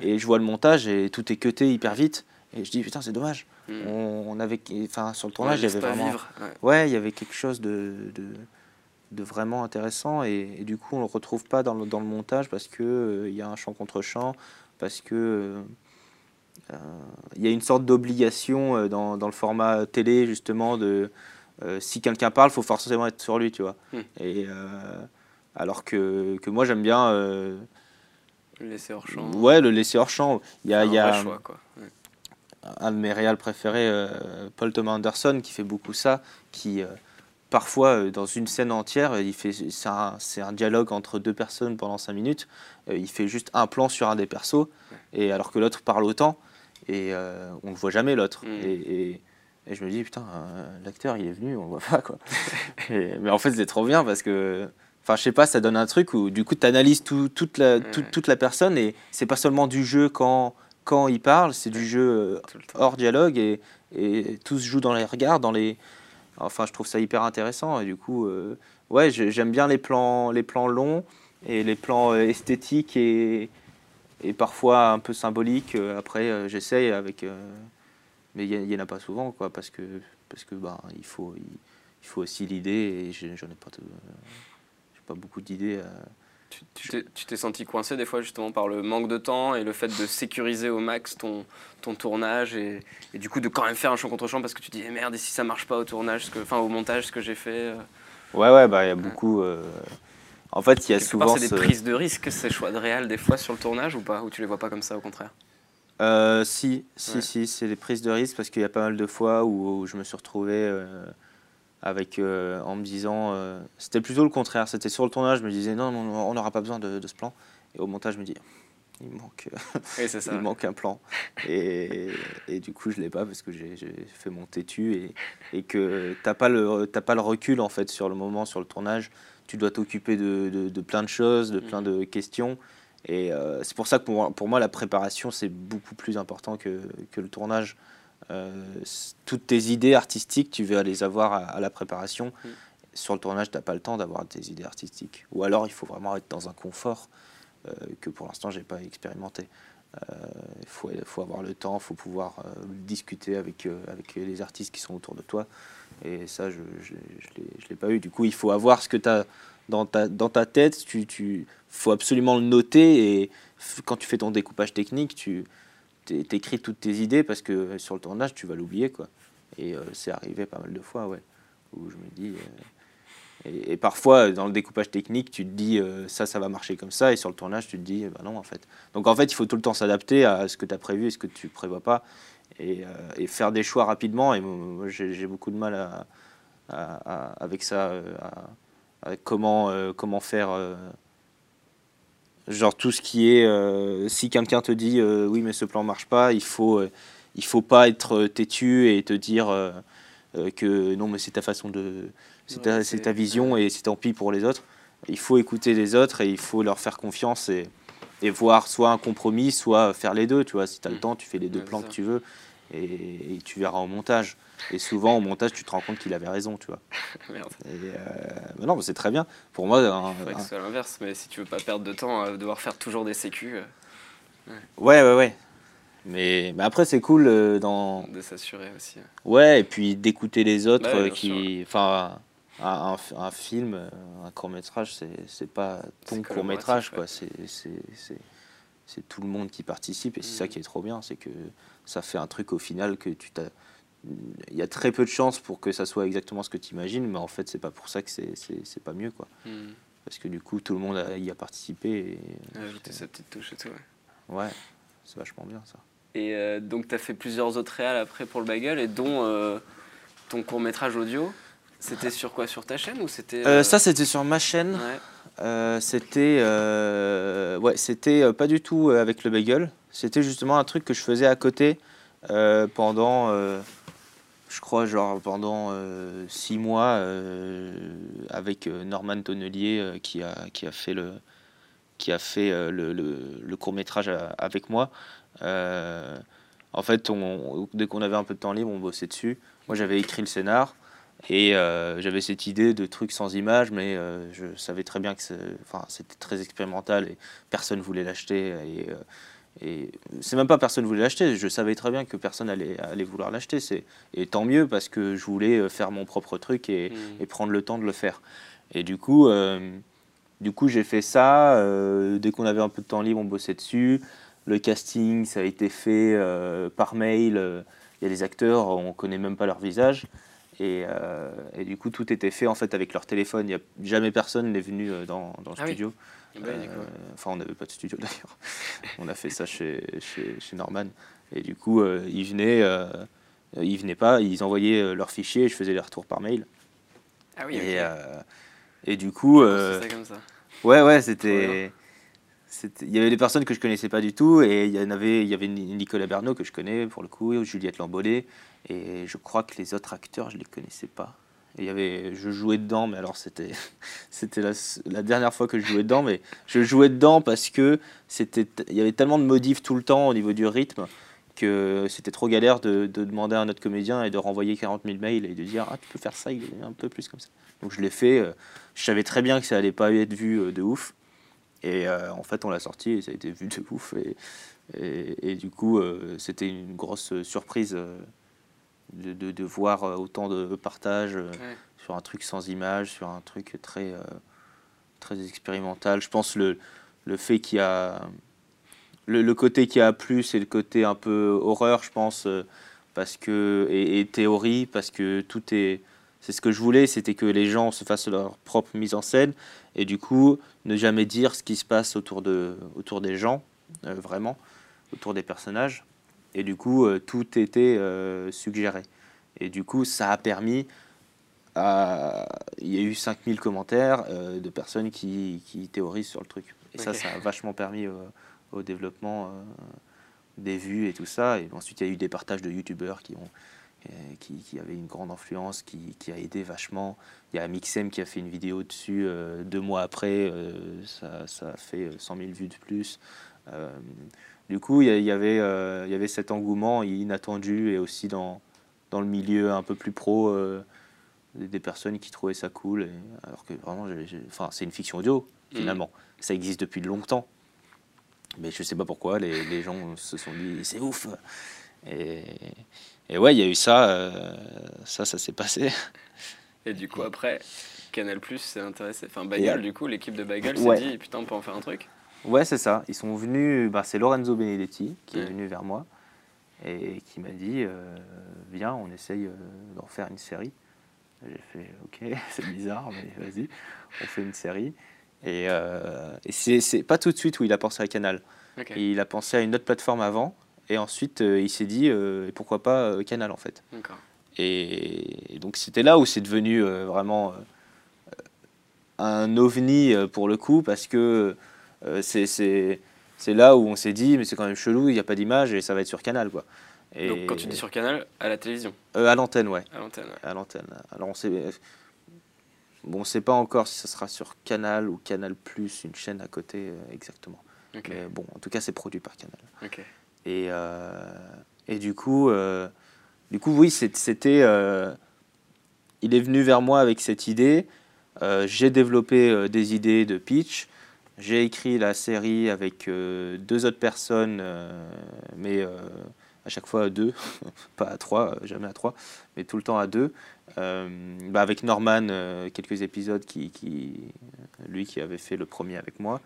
et je vois le montage et tout est cuté hyper vite. Et je dis putain, c'est dommage. Mm. On, on avait. Enfin, sur le tournage, il y avait vraiment. vivre, ouais. Ouais, il y avait quelque chose de, de, de vraiment intéressant et, et du coup on le retrouve pas dans le, dans le montage parce que euh, il y a un chant contre chant, parce que euh, euh, il y a une sorte d'obligation euh, dans, dans le format télé justement de euh, si quelqu'un parle, faut forcément être sur lui, tu vois. Hmm. Et euh, alors que, que moi j'aime bien euh, Le laisser hors champ. ouais le laisser hors champ. Il y a, un il y a vrai choix, quoi. Ouais. un de mes réals préférés, euh, Paul Thomas Anderson, qui fait beaucoup ça, qui euh, parfois euh, dans une scène entière, euh, il fait c'est un, un dialogue entre deux personnes pendant cinq minutes. euh, il fait juste un plan sur un des persos, et alors que l'autre parle autant, et euh, on ne voit jamais l'autre. Mm. Et, et- et je me dis putain, euh, l'acteur il est venu, on le voit pas quoi. Et- mais en fait c'est trop bien parce que Enfin, je sais pas, ça donne un truc où du coup tu analyses tout, toute, la, tout- Ouais. toute la personne et c'est pas seulement du jeu quand, quand il parle, c'est du jeu euh, hors dialogue et, et tout se joue dans les regards, dans les. Enfin, je trouve ça hyper intéressant et du coup, euh, ouais, j'aime bien les plans, les plans longs et les plans esthétiques et, et parfois un peu symboliques. Euh, Après, euh, j'essaye avec, euh, mais il y, en a pas souvent, quoi, parce que parce que ben il faut il, il faut aussi l'idée et j'en ai pas j'ai pas beaucoup d'idées. Tu- t'es- senti coincé des fois justement par le manque de temps et le fait de sécuriser au max ton, ton tournage et, et du coup de quand même faire un champ contre champ parce que tu dis eh merde et si ça marche pas au tournage, ce que, enfin au montage ce que j'ai fait. Ouais, ouais, bah il y a beaucoup. euh, En fait, il y a quelque souvent. c'est des ce- prises de risque ces choix de réal des fois sur le tournage ou pas? Ou tu les vois pas comme ça au contraire? Euh, si, si, Ouais. si, c'est des prises de risque parce qu'il y a pas mal de fois où, où je me suis retrouvé euh, avec, euh, en me disant, c'était plutôt le contraire. C'était sur le tournage, je me disais non, on n'aura pas besoin de, de ce plan. Et au montage, je me dis, il manque, Oui c'est ça. il manque un plan. Et, et du coup, je l'ai pas parce que j'ai fait mon têtu et, et que t'as pas le, t'as pas le recul en fait sur le moment, sur le tournage. Tu dois t'occuper de, de, de plein de choses, de plein de questions. Et euh, c'est pour ça que pour moi, pour moi, la préparation, c'est beaucoup plus important que, que le tournage. Euh, toutes tes idées artistiques, tu vas les avoir à, à la préparation. Mm. Sur le tournage, tu n'as pas le temps d'avoir tes idées artistiques. Ou alors, il faut vraiment être dans un confort euh, que pour l'instant, j'ai pas expérimenté. Il faut, faut avoir le temps, il faut pouvoir discuter avec, avec les artistes qui sont autour de toi. Et ça, je ne l'ai pas eu. Du coup, il faut avoir ce que tu as dans ta, dans ta tête. Tu, tu, faut absolument le noter. Et quand tu fais ton découpage technique, tu écris toutes tes idées parce que sur le tournage, tu vas l'oublier. quoi. Et euh, c'est arrivé pas mal de fois, ouais, où je me dis. euh, et, parfois, dans le découpage technique, tu te dis euh, ça, ça va marcher comme ça, et sur le tournage, tu te dis ben non, en fait. Donc en fait, il faut tout le temps s'adapter à ce que tu as prévu et ce que tu prévois pas, et, euh, et faire des choix rapidement. Et j'ai beaucoup de mal à, à- à- avec ça, euh, comment, euh, comment faire. euh, Genre tout ce qui est, euh, si quelqu'un te dit oui mais ce plan marche pas, il faut, il faut pas être têtu et te dire que non mais c'est ta façon de, c'est ta, ta vision et c'est tant pis pour les autres. Il faut écouter les autres et il faut leur faire confiance et, et voir soit un compromis, soit faire les deux. Tu vois, si tu as le Mm. temps, tu fais les deux plans que tu veux et, et tu verras au montage. Et souvent au montage, tu te rends compte qu'il avait raison, tu vois. Merde. Et, euh, mais non, c'est très bien. Pour moi, un- Faudrait que un- ce soit l'inverse mais si tu veux pas perdre de temps à devoir faire toujours des sécu euh, ouais, ouais, ouais. Mais, mais après, c'est cool euh, dans. de s'assurer aussi. Ouais, et puis d'écouter les autres Ouais, qui. Enfin, un, film, un court métrage, c'est pas ton C'est court métrage, collaboratif, quoi. C'est- C'est tout le monde qui participe, et c'est ça Mhm. qui est trop bien, c'est que ça fait un truc au final que tu t'as. Il y a très peu de chances pour que ça soit exactement ce que tu imagines, mais en fait, c'est pas pour ça que c'est- pas mieux, quoi. Hmm. Parce que du coup, tout le monde a- y a participé, et Ajouter sa petite touche et tout. ouais. ouais, c'est vachement bien ça. Et euh, donc, tu as fait plusieurs autres réals après pour le bagel, et dont euh, ton court métrage audio, c'était sur quoi? Sur ta chaîne ou c'était Euh, euh, ça, c'était sur ma chaîne. ouais. Euh, c'était ouais, c'était pas du tout avec le bagel. C'était justement un truc que je faisais à côté euh, pendant, euh, je crois, genre pendant euh, six mois avec Norman Tonnelier qui a qui a fait le qui a fait le, le, court métrage avec moi. En fait, dès qu'on avait un peu de temps libre, on bossait dessus. Moi, j'avais écrit le scénar. Et j'avais cette idée de trucs sans image, mais je savais très bien que c'était très expérimental et personne voulait l'acheter. Et, et c'est même pas personne voulait l'acheter, je savais très bien que personne allait, allait vouloir l'acheter. c'est- Et tant mieux parce que je voulais euh, faire mon propre truc et, Mm. et prendre le temps de le faire. Et du coup, euh, du coup j'ai fait ça. euh, dès qu'on avait un peu de temps libre, on bossait dessus. Le casting, ça a été fait euh, par mail. Il y a des acteurs, on connaît même pas leur visage. Et, euh, et du coup, tout était fait en fait avec leur téléphone. Il y a jamais personne n'est venu euh, dans, dans le Ah oui. studio. Eh ben, Euh, Enfin, on n'avait pas de studio d'ailleurs. on a fait ça chez, chez, chez Norman. Et du coup, euh, ils venaient, ils venaient pas, ils envoyaient leurs fichiers et je faisais les retours par mail. Ah oui, Et, ok. euh, et du coup, ça comme ça? ouais, ouais, c'était. Il y avait des personnes que je connaissais pas du tout et il y en avait, il y avait Ni- Nicolas Bernot que je connais pour le coup, Juliette Lambollet et je crois que les autres acteurs je les connaissais pas. Il y avait, je jouais dedans, mais alors c'était, c'était la, dernière fois que je jouais dedans, mais je jouais dedans parce que c'était, il y avait tellement de modifs tout le temps au niveau du rythme que c'était trop galère de, de demander à un autre comédien et de renvoyer 40 000 mails et de dire ah tu peux faire ça un peu plus comme ça. Donc je l'ai fait. euh, Je savais très bien que ça allait pas être vu euh, de ouf. Et euh, en fait, on l'a sorti et ça a été vu de ouf. Et, et, et du coup, euh, c'était une grosse surprise euh, de, de, de voir autant de partage Ouais. sur un truc sans image, sur un truc très, très expérimental. Je pense le, le fait qu'il y a. Le, le côté qui a plu, c'est le côté un peu horreur, je pense, parce que, et, et théorie, parce que tout est. C'est ce que je voulais, c'était que les gens se fassent leur propre mise en scène et du coup ne jamais dire ce qui se passe autour, de, autour des gens, euh, vraiment, autour des personnages. Et du coup, euh, tout était euh, suggéré. Et du coup, ça a permis à... Il y a eu 5000 commentaires de personnes qui, qui théorisent sur le truc. Et ça, ça a vachement permis au, développement des vues et tout ça. Et ensuite, il y a eu des partages de youtubeurs qui ont qui, qui avaient une grande influence, qui, qui a aidé vachement. Il y a Mixem qui a fait une vidéo dessus euh, deux mois après, euh, ça, ça a fait euh, 100 000 vues de plus. Euh, du coup, il y, avait, euh, il y avait cet engouement inattendu et aussi dans, dans le milieu un peu plus pro, euh, des, personnes qui trouvaient ça cool. et- alors que vraiment, enfin, c'est une fiction audio, Mhm. finalement. Ça existe depuis longtemps. Mais je sais pas pourquoi, les, les gens se sont dit c'est ouf. Et, et ouais, il y a eu ça, euh, ça, ça s'est passé. Et du coup, après, Canal Plus s'est intéressé. Enfin, Bagel, Et- du coup, l'équipe de Bagel s'est dit putain, on peut en faire un truc. Ouais, c'est ça. Ils sont venus, bah, c'est Lorenzo Benedetti qui est venu vers moi et qui m'a dit euh, Viens, on essaye euh, d'en faire une série. J'ai fait Ok, c'est bizarre, mais vas-y, on fait une série. Et, euh, et c'est pas tout de suite où il a pensé à Canal. Il a pensé à une autre plateforme avant. Et ensuite, euh, il s'est dit euh, pourquoi pas euh, Canal en fait. Et, et donc c'était là où c'est devenu vraiment un ovni pour le coup, parce que c'est- là où on s'est dit, mais c'est quand même chelou, il n'y a pas d'image et ça va être sur Canal. Quoi. Et, Donc, quand tu dis sur Canal, à la télévision, Euh, à l'antenne, ouais. à l'antenne. ouais. À l'antenne. Alors on sait. Bon, on sait pas encore si ça sera sur Canal ou Canal Plus, une chaîne à côté euh, exactement. Mais bon, en tout cas, c'est produit par Canal. Et, euh, et du coup, euh, du coup, oui, c'était. euh, il est venu vers moi avec cette idée. J'ai développé des idées de pitch. J'ai écrit la série avec deux autres personnes, mais à chaque fois à deux, pas à trois, jamais à trois, mais tout le temps à deux. Bah, avec Norman, quelques épisodes qui, lui qui avait fait le premier avec moi,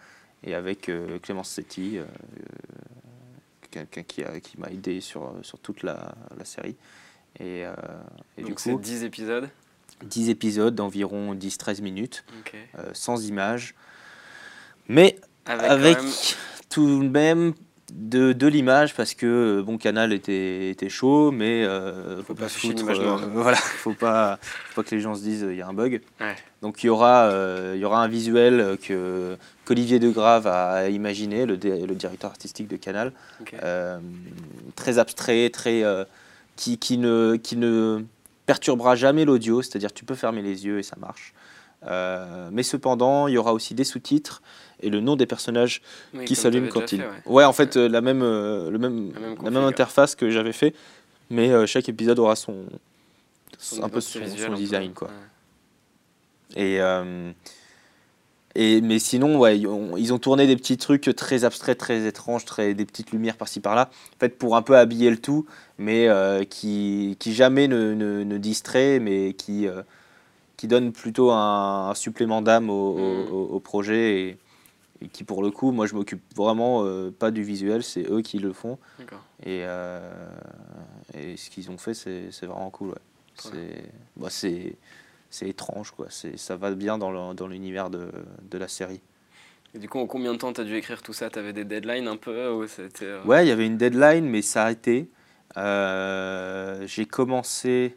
et avec Clémence Setti, quelqu'un qui, qui m'a aidé sur, sur toute la, la série. Et, euh, et du Donc, c'est coup, 10 épisodes. 10 épisodes d'environ 10-13 minutes, euh, sans images, mais Avec, avec quand même. tout de même de, de l'image parce que bon Canal était, était chaud mais euh, faut, pas se foutre euh, voilà faut pas faut pas que les gens se disent il y a un bug. Ouais. donc il y aura euh, il y aura un visuel que qu'Olivier Degrave a imaginé le, le directeur artistique de Canal. Euh, très abstrait très euh, qui, qui ne qui ne perturbera jamais l'audio c'est-à-dire tu peux fermer les yeux et ça marche Euh, mais cependant il y aura aussi des sous-titres et le nom des personnages Oui, qui comme s'allume t'avais quand déjà il. fait, ouais. en fait, euh, la même, euh, le même, La même la même interface que j'avais fait, mais euh, chaque épisode aura son, Son un peu son, design, quoi. Ouais. Et, et mais sinon, ouais, ils ont, ils ont tourné des petits trucs très abstraits, très étranges, très des petites lumières par-ci par-là, en fait pour un peu habiller le tout, mais qui, qui jamais ne, ne, ne distrait, mais qui qui donne plutôt un, un supplément d'âme au, Mm. au- au projet et, et qui pour le coup, moi je m'occupe vraiment euh, pas du visuel, c'est eux qui le font. Et, euh, et ce qu'ils ont fait, c'est vraiment cool. Ouais. C'est bah, étrange, quoi. C'est- Ça va bien dans l'univers de, de la série. Et du coup, en combien de temps t'as dû écrire tout ça? T'avais des deadlines un peu ou euh, Ouais, il y avait une deadline, mais ça a été. Euh, J'ai commencé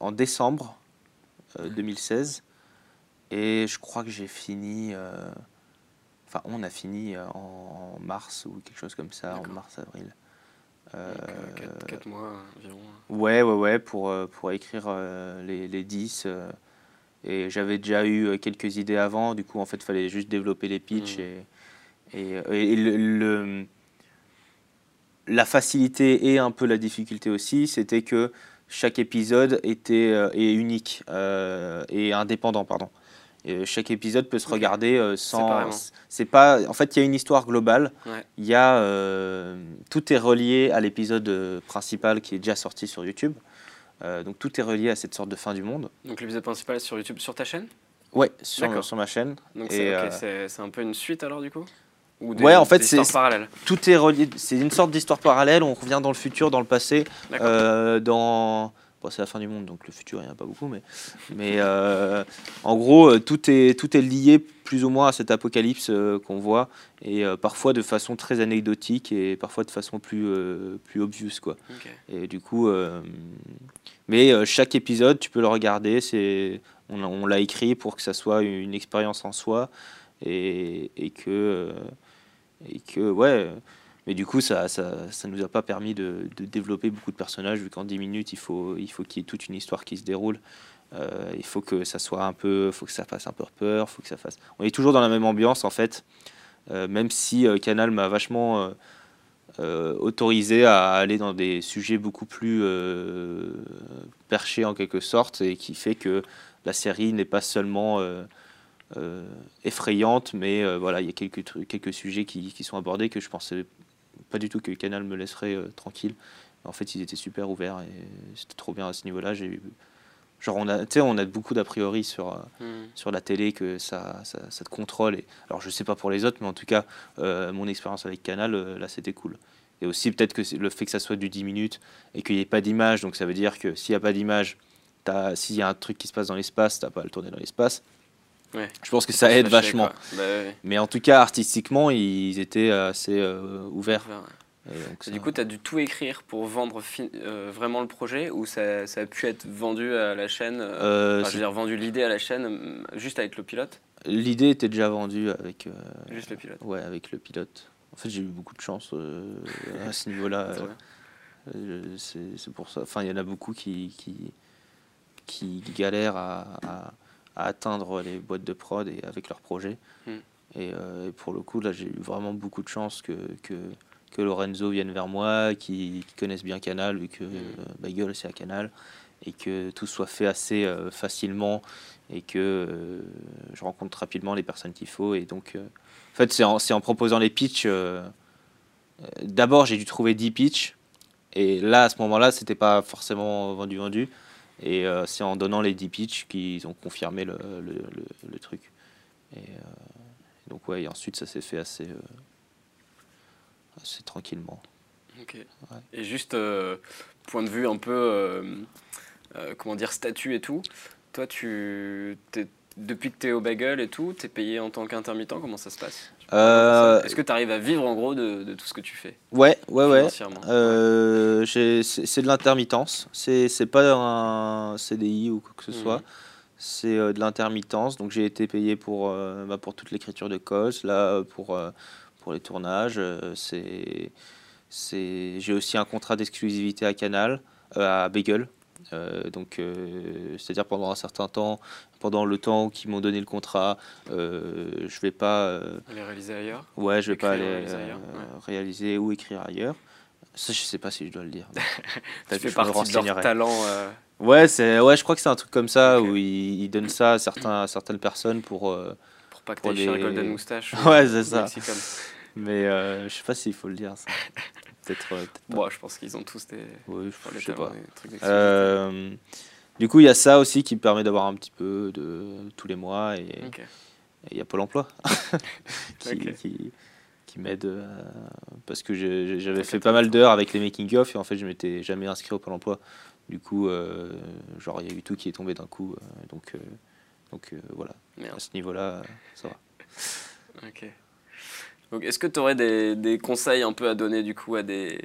en décembre 2016 et je crois que j'ai fini. euh, Enfin, on a fini euh, en mars ou quelque chose comme ça, en mars-avril. donc, 4, mois environ. Ouais, ouais, ouais, pour, euh, pour écrire euh, les, les 10. euh, et j'avais déjà eu euh, quelques idées avant, du coup, en fait, il fallait juste développer les pitchs. Mhm. Et, et, euh, et le, le- la facilité et un peu la difficulté aussi, c'était que chaque épisode était euh, est unique euh, et indépendant, pardon. Et chaque épisode peut se regarder euh, sans. C'est pas. En fait, il y a une histoire globale. Ouais. Il y a euh, tout est relié à l'épisode principal qui est déjà sorti sur YouTube. Euh, donc tout est relié à cette sorte de fin du monde. Donc l'épisode principal est sur YouTube, sur ta chaîne? Ouais, sur, sur ma chaîne. Donc euh, c'est un peu une suite alors du coup? Ou des, Ouais, en fait, c'est- Tout est relié. C'est une sorte d'histoire parallèle. On revient dans le futur, dans le passé, euh, dans. Bon, c'est la fin du monde, donc le futur, il n'y en a pas beaucoup, mais, mais euh, en gros, euh, tout est, tout est lié plus ou moins à cet apocalypse euh, qu'on voit, et parfois de façon très anecdotique, et parfois de façon plus, plus obvious, quoi. Et du coup, mais chaque épisode, tu peux le regarder. C'est, on, on l'a écrit pour que ça soit une expérience en soi et, et que et que ouais. Mais du coup, ça, ça, ça nous a pas permis de, développer beaucoup de personnages vu qu'en 10 minutes, il faut, il faut qu'il y ait toute une histoire qui se déroule. Euh, il faut que ça soit un peu, faut que ça fasse un peu peur, faut que ça fasse. On est toujours dans la même ambiance en fait, Euh, même si euh, Canal m'a vachement autorisé à aller dans des sujets beaucoup plus perchés en quelque sorte et qui fait que la série n'est pas seulement effrayante, mais euh, voilà, il y a quelques, trucs, quelques sujets qui, qui sont abordés que je pensais pas du tout que Canal me laisserait euh, tranquille. En fait, ils étaient super ouverts et c'était trop bien à ce niveau-là. J'ai Genre, on a, tu on a beaucoup d'a priori sur, euh, Hmm. sur la télé que ça, ça, ça te contrôle. Et, alors, je sais pas pour les autres, mais en tout cas, euh, mon expérience avec Canal, euh, là, c'était cool. Et aussi, peut-être que le fait que ça soit du 10 minutes et qu'il n'y ait pas d'image, donc ça veut dire que s'il n'y a pas d'image, s'il y a un truc qui se passe dans l'espace, t'as pas à le tourner dans l'espace. Ouais. Je pense que ça aide vachement. Bah, ouais, Mais en tout cas, artistiquement, ils étaient assez euh, ouverts. ouais. Et donc, Et ça- Du coup, tu as dû tout écrire pour vendre euh, vraiment le projet ou ça, ça a pu être vendu à la chaîne euh, euh, enfin, Je veux dire, vendu l'idée à la chaîne euh, juste avec le pilote? L'idée était déjà vendue avec, euh, Juste le pilote. ouais, avec le pilote. En fait, j'ai eu beaucoup de chance euh, à ce niveau-là. Euh. Euh, c'est c'est pour ça. Enfin, il y en a beaucoup qui, qui, qui galèrent à, à- à atteindre les boîtes de prod et avec leurs projets. Hmm. Et, euh, et pour le coup, là, j'ai eu vraiment beaucoup de chance que, que, que Lorenzo vienne vers moi, qui, qui connaisse bien Canal, vu que Hmm. euh, Bagel, c'est à Canal, et que tout soit fait assez euh, facilement et que euh, je rencontre rapidement les personnes qu'il faut. Et donc, en fait, c'est en, en proposant les pitchs. D'abord, j'ai dû trouver 10 pitchs. Et là, à ce moment-là, c'était pas forcément vendu vendu. Et euh, c'est en donnant les 10 pitchs qu'ils ont confirmé le, le, le- le truc. Et euh, donc ouais, et ensuite ça s'est fait assez, euh, assez tranquillement. Ok. Et juste, point de vue un peu, comment dire, statut et tout, toi, tu, depuis que tu es au bagel et tout, tu es payé en tant qu'intermittent, comment ça se passe? Euh, Est-ce que tu arrives à vivre en gros de, de tout ce que tu fais Ouais, ouais, ouais. Euh, c'est de l'intermittence. C'est pas un CDI ou quoi que ce Mhm. soit. C'est euh, de l'intermittence. Donc j'ai été payé pour, euh, bah, pour toute l'écriture de cause, là pour, pour les tournages. c'est j'ai aussi un contrat d'exclusivité à Canal, à Bagel. Donc c'est-à-dire pendant un certain temps, pendant le temps qu'ils m'ont donné le contrat, euh, je vais pas euh, Les réaliser ailleurs Ouais, je vais pas Écrire, aller réaliser ailleurs, euh, ouais. réaliser ou écrire ailleurs. Ça, je sais pas si je dois le dire. Je me partie de leur talent. euh, Ouais, c'est ouais, je crois que c'est un truc comme ça Ok. où ils, ils donnent ça à certains à certaines personnes pour. euh, pour pas que Pour les- Golden Moustache. Ouais, ou- c'est ça. Mexican. mais euh, je sais pas s'il faut le dire ça. Peut-être. euh, pas. Bon, je pense qu'ils ont tous des, Oui, les je sais pas. des trucs du coup, il y a ça aussi qui me permet d'avoir un petit peu de tous les mois et il y a Pôle Emploi qui, Ok. qui, qui m'aide euh, parce que j'avais fait pas mal d'heures avec les making of et en fait je m'étais jamais inscrit au Pôle Emploi. Du coup, euh, genre il y a eu tout qui est tombé d'un coup, euh, donc donc voilà. Merde. À ce niveau-là, ça va. Ok. Donc, est-ce que tu aurais des, des conseils un peu à donner du coup à des,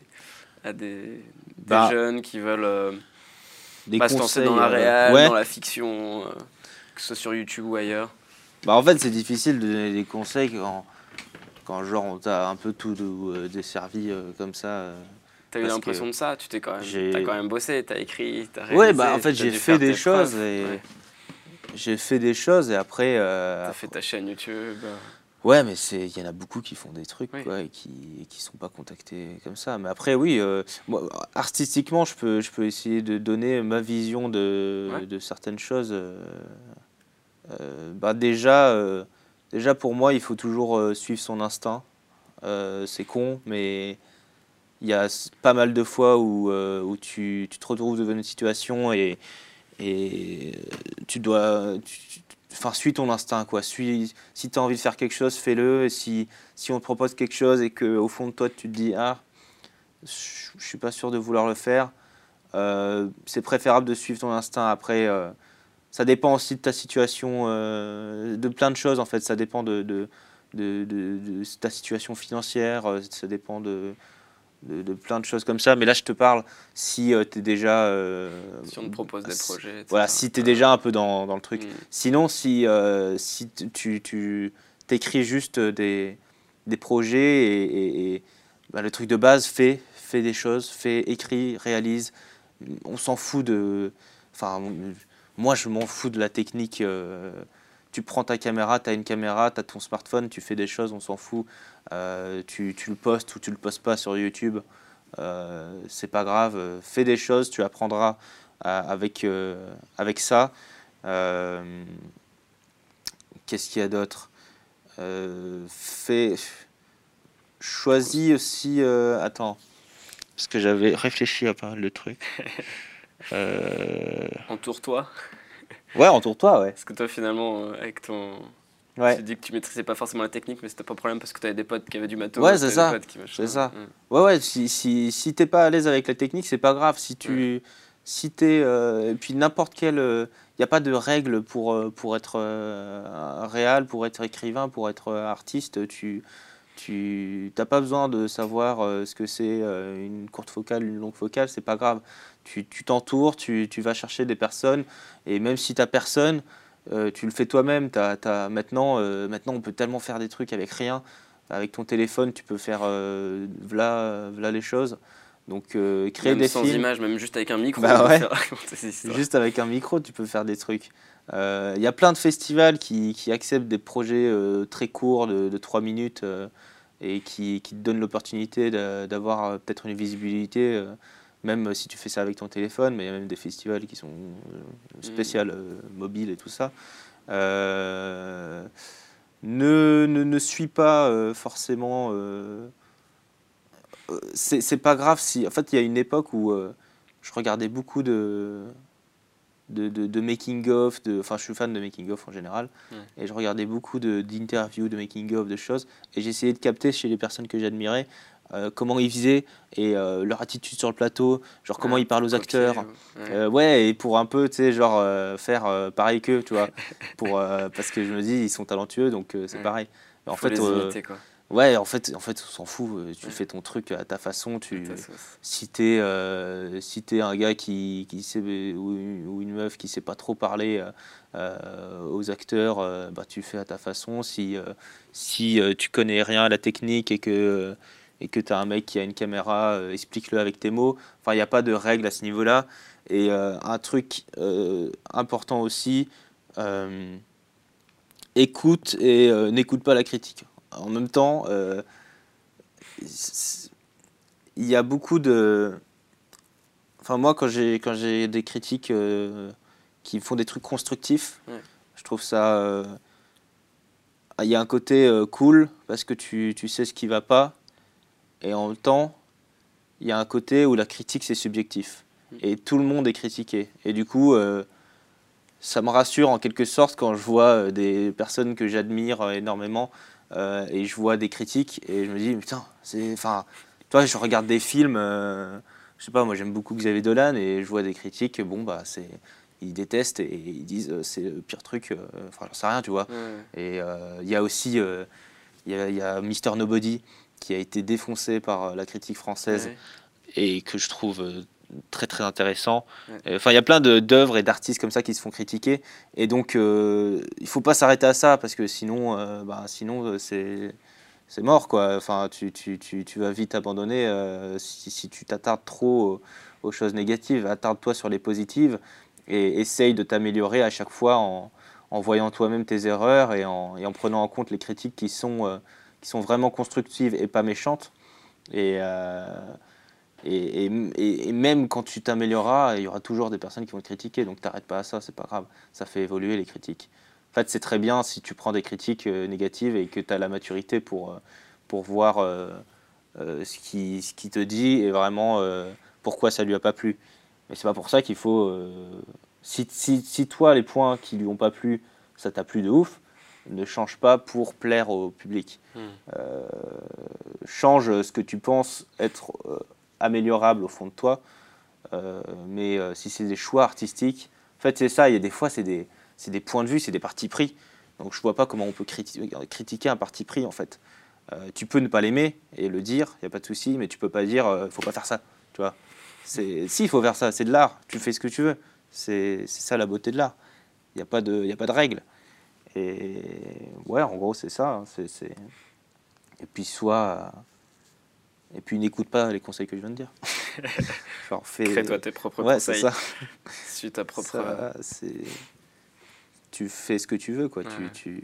à des, des Bah, jeunes qui veulent Des pas se lancer dans conseils, la euh, réal, ouais. dans la fiction, euh, que ce soit sur YouTube ou ailleurs Bah, en fait, c'est difficile de donner des conseils quand quand genre on t'a un peu tout euh, desservi comme ça. T'as eu l'impression de ça Tu t'es quand même, t'as quand même bossé, t'as écrit, t'as Ouais, réalisé, bah en fait j'ai fait des choses preuves, et ouais. j'ai fait des choses et après. euh, T'as fait ta chaîne YouTube. Ouais, mais c'est il y en a beaucoup qui font des trucs Oui. quoi, et qui et qui sont pas contactés comme ça. Mais après oui, euh, moi, artistiquement, je peux je peux essayer de donner ma vision de, Ouais. de certaines choses. euh, euh, bah déjà euh, déjà pour moi, il faut toujours suivre son instinct. C'est con, mais il y a pas mal de fois où, où tu, tu te retrouves devant une situation et, et tu dois. tu- Enfin, suis ton instinct, quoi. Si tu as envie de faire quelque chose, fais-le. Et si, si on te propose quelque chose et que au fond de toi, tu te dis Ah, je je suis pas sûr de vouloir le faire, euh, c'est préférable de suivre ton instinct. Après, euh, ça dépend aussi de ta situation, euh, de plein de choses, en fait. Ça dépend de, de, ta situation financière, ça dépend de, de, de plein de choses comme ça. Mais là, je te parle si tu es déjà. euh, Si on te propose des si- projets. etc. Voilà, si tu es Euh, déjà un peu dans, dans le truc. mm. Sinon, si, euh, si tu- tu, t'écris juste des, des projets et, et- et, bah, le truc de base, fais, fais des choses, fais, écris, réalise. On s'en fout de. Enfin, moi, je m'en fous de la technique. euh, tu prends ta caméra, tu as une caméra, tu as ton smartphone, tu fais des choses, on s'en fout. Euh, tu, tu le postes ou tu le postes pas sur YouTube. Euh, c'est pas grave, fais des choses, tu apprendras euh, avec, euh, avec ça. Euh, Qu'est-ce qu'il y a d'autre? Euh, Fais. Choisis aussi. euh, attends. Parce que j'avais réfléchi à pas mal de trucs. Euh, Entoure-toi. Ouais, entoure-toi, ouais. Parce que toi, finalement, avec ton. Ouais. Tu dis que tu maîtrisais pas forcément la technique, mais c'était pas de problème parce que tu avais des potes qui avaient du matos. Ouais, c'est des ça. potes qui machin. C'est ça. Mm. Ouais, ouais, si, si, si t'es pas à l'aise avec la technique, c'est pas grave. Si tu. Si t'es. euh, et puis n'importe quel. Il n'y a pas de règle pour, euh, pour être euh, réal, pour être écrivain, pour être euh, artiste. Tu. Tu n'as pas besoin de savoir euh, ce que c'est euh, une courte focale, une longue focale, c'est pas grave. Tu tu t'entoures, tu, tu vas chercher des personnes, et même si tu personne, euh, tu le fais toi-même. T'as- t'as- maintenant, euh, maintenant, on peut tellement faire des trucs avec rien. Avec ton téléphone, tu peux faire euh, v'là les choses. Donc, créer Même des sans films. images, même juste avec un micro. Bah ouais. Juste avec un micro, tu peux faire des trucs. Il y a plein de festivals qui, qui acceptent des projets très courts de, de 3 minutes et qui, qui te donnent l'opportunité d'avoir peut-être une visibilité, même si tu fais ça avec ton téléphone, mais il y a même des festivals qui sont euh, spéciaux, euh, mobiles et tout ça. Euh, ne, ne, ne suis pas euh, forcément. euh, c'est pas grave si. En fait, il y a une époque où je regardais beaucoup de, de, de, de making-of, de, enfin je suis fan de making-of en général, Ouais. et je regardais beaucoup de- d'interviews, de, making-of, de choses, et j'essayais de capter chez les personnes que j'admirais euh, comment ils faisaient et euh, leur attitude sur le plateau, genre comment Ouais, ils parlent aux copier, acteurs. ouais. Euh, ouais, et pour un peu, tu sais, genre faire pareil qu'eux, tu vois, pour, parce que je me dis, ils sont talentueux, donc c'est Ouais. pareil. En Faut fait, les imiter, quoi. ouais, en fait, en fait, on s'en fout. Tu fais ton truc à ta façon. Tu, Ta si t'es euh, si t'es un gars qui, qui sait ou, une- ou une meuf qui sait pas trop parler euh, aux acteurs, euh, bah, tu fais à ta façon. Si, si tu connais rien à la technique et que et que tu as un mec qui a une caméra, euh, explique-le avec tes mots. Enfin, il n'y a pas de règle à ce niveau-là. Et euh, un truc euh, important aussi, écoute et n'écoute pas la critique. En même temps, il y a beaucoup de. Enfin, moi, quand j'ai quand j'ai des critiques qui font des trucs constructifs, Ouais. je trouve ça. Il y a un côté euh, cool parce que tu, tu sais ce qui va pas, et en même temps, il y a un côté où la critique c'est subjectif. Mm. Et tout le monde est critiqué. Et du coup, euh, ça me rassure en quelque sorte quand je vois euh, des personnes que j'admire euh, énormément euh, et je vois des critiques et je me dis, putain, c'est. Enfin, toi, je regarde des films, euh, je sais pas, moi j'aime beaucoup Xavier Dolan et je vois des critiques, bon, bah, c'est. Ils détestent et ils disent c'est le pire truc, enfin, j'en sais rien, tu vois. Et euh, il y a aussi euh, il y a, il y a Mister Nobody qui a été défoncé par euh, la critique française Ouais. et que je trouve euh, très très intéressant. Ouais. Euh, Enfin, il y a plein d'œuvres et d'artistes comme ça qui se font critiquer. Et donc, euh, il faut pas s'arrêter à ça parce que sinon, euh, bah, sinon c'est c'est mort quoi. Enfin, tu, tu, tu, tu vas vite abandonner euh, si, si tu t'attardes trop aux, aux choses négatives. Attarde-toi sur les positives et essaye de t'améliorer à chaque fois en, en voyant toi-même tes erreurs et en, et en prenant en compte les critiques qui sont, qui sont vraiment constructives et pas méchantes. Et, euh, et, et, et- même quand tu t'amélioreras, il y aura toujours des personnes qui vont te critiquer. Donc t'arrêtes pas à ça, c'est pas grave. Ça fait évoluer les critiques. En fait, c'est très bien si tu prends des critiques euh, négatives et que tu as la maturité pour, euh, pour voir ce qui ce qui te dit et vraiment pourquoi ça lui a pas plu. Mais c'est pas pour ça qu'il faut. si, si, si toi, les points qui lui ont pas plu, ça t'a plu de ouf, ne change pas pour plaire au public. Hmm. Euh, change ce que tu penses être euh, améliorable au fond de toi. Euh, mais si c'est des choix artistiques, en fait, c'est ça. Il y a des fois, c'est des, des points de vue, c'est des partis pris. Donc, je vois pas comment on peut criti- critiquer un parti pris, en fait. Tu peux ne pas l'aimer et le dire, il n'y a pas de souci, mais tu peux pas dire, euh, faut pas faire ça. Tu vois Si, il faut faire ça, c'est de l'art. Tu fais ce que tu veux. C'est, ça la beauté de l'art. Il n'y a pas de, il y a pas de règles. Et ouais, en gros, c'est ça. hein, c'est- Et puis, soit. Et puis, n'écoute pas les conseils que je viens de dire. Genre, fais. Crée-toi tes propres Ouais, c'est conseils. ça. Suis ta propre. Ça, c'est. Tu fais ce que tu veux, quoi. Ouais. Tu, tu...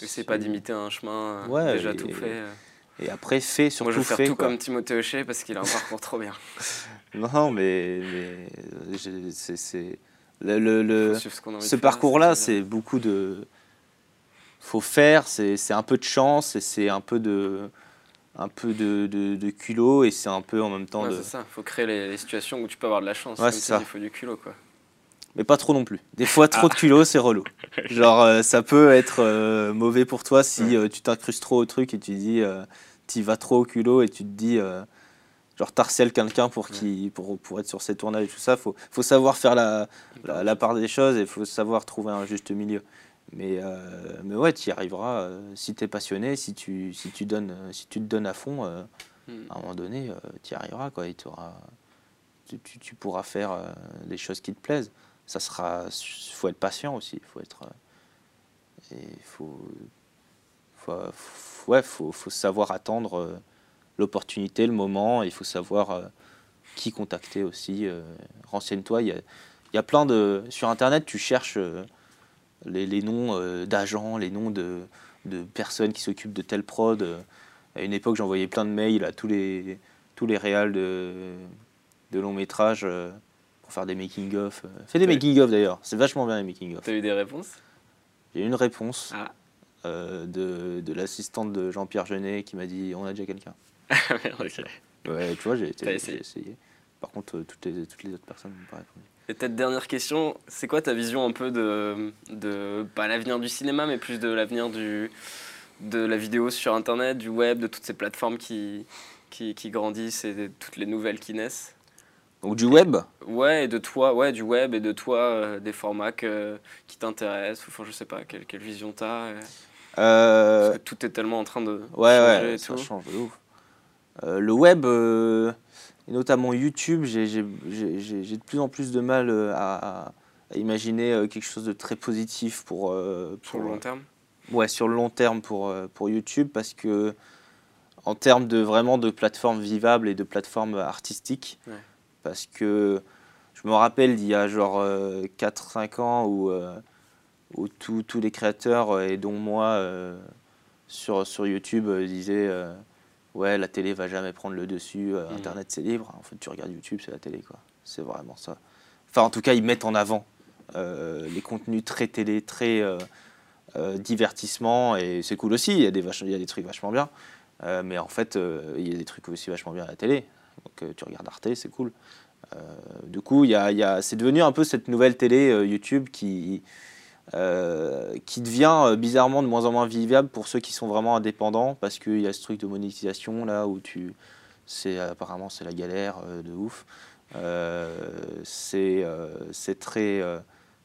Essaie pas d'imiter un chemin euh, Ouais, déjà et- tout fait. euh. Et après, fais surtout Moi, je vais faire tout quoi. comme Timothée Hochet parce qu'il a un parcours trop bien. Non, mais, mais euh, c'est le, le, le- Faut suivre ce parcours-là, c'est beaucoup de faut faire, c'est un peu de chance et c'est un peu de un peu de, de, de culot et c'est un peu en même temps Ouais, de c'est ça. Faut créer les, les situations où tu peux avoir de la chance. Ouais, c'est ça. Il faut du culot, quoi. mais pas trop non plus. Des fois, trop de culot, c'est relou. Genre, euh, ça peut être euh, mauvais pour toi si Ouais. euh, tu t'incrustes trop au truc et tu dis, tu vas trop au culot et tu te dis, genre, t'harcèles quelqu'un pour, qui, pour, pour être sur ses tournages et tout ça. Faut, faut savoir faire la, la, la part des choses et faut savoir trouver un juste milieu. Mais, euh, mais ouais, tu y arriveras euh, si tu es passionné, si tu, si, tu donnes, euh, si tu te donnes à fond, euh, Hmm. à un moment donné, tu y arriveras. Quoi, et tu, tu, tu pourras faire des choses qui te plaisent. Ça sera, faut être patient aussi. Faut être, et faut, faut, faut- ouais, faut, faut savoir attendre l'opportunité, le moment. Il faut savoir euh, qui contacter aussi. euh, Renseigne-toi. Il y y a plein de sur Internet. Tu cherches euh, les, les noms d'agents, les noms de, de personnes qui s'occupent de telle prod. À une époque, j'envoyais plein de mails à tous les tous les réals de, de longs métrages euh, pour faire des making of. Fais des Oui. making of d'ailleurs. C'est vachement bien les making of. T'as eu des réponses? J'ai eu une réponse Ah. euh, de, de l'assistante de Jean-Pierre Jeunet qui m'a dit on a déjà quelqu'un. Merde, ok. Ouais, tu vois, j'ai essayé. essayé. Par contre, euh, toutes les, toutes les autres personnes n'ont pas répondu. Et peut-être dernière question, c'est quoi ta vision un peu de, de pas l'avenir du cinéma, mais plus de l'avenir du de la vidéo sur Internet, du web, de toutes ces plateformes qui, qui, qui grandissent et de toutes les nouvelles qui naissent? Donc du web? Ouais, et de toi, ouais, du web et de toi, euh, des formats que- qui t'intéressent, enfin je sais pas, quelle, quelle vision t'as. euh. Euh, Parce que tout est tellement en train de Ouais, changer ouais, et ça tout. change de ouf. Euh, le web, euh, et notamment YouTube, j'ai de plus en plus de mal euh, à, imaginer quelque chose de très positif pour, Sur le long terme. ouais, sur le long terme pour, pour YouTube parce que en termes de vraiment de plateforme vivable et de plateforme artistique, Ouais. parce que je me rappelle d'il y a genre 4-5 ans où, où tous tous les créateurs et dont moi sur, sur YouTube disaient ouais la télé va jamais prendre le dessus, euh, Mhm. internet c'est libre, en fait tu regardes YouTube c'est la télé quoi, c'est vraiment ça. Enfin en tout cas ils mettent en avant euh, les contenus très télé, très euh, divertissement et c'est cool aussi. Il y a des, vach- il y a des trucs vachement bien, mais en fait, il y a des trucs aussi vachement bien à la télé. Donc tu regardes Arte, c'est cool. Du coup, il y a, il y a- c'est devenu un peu cette nouvelle télé YouTube qui, euh, qui devient euh, bizarrement de moins en moins vivable pour ceux qui sont vraiment indépendants parce qu'il y a ce truc de monétisation là où tu, c'est apparemment c'est la galère euh, de ouf. C'est très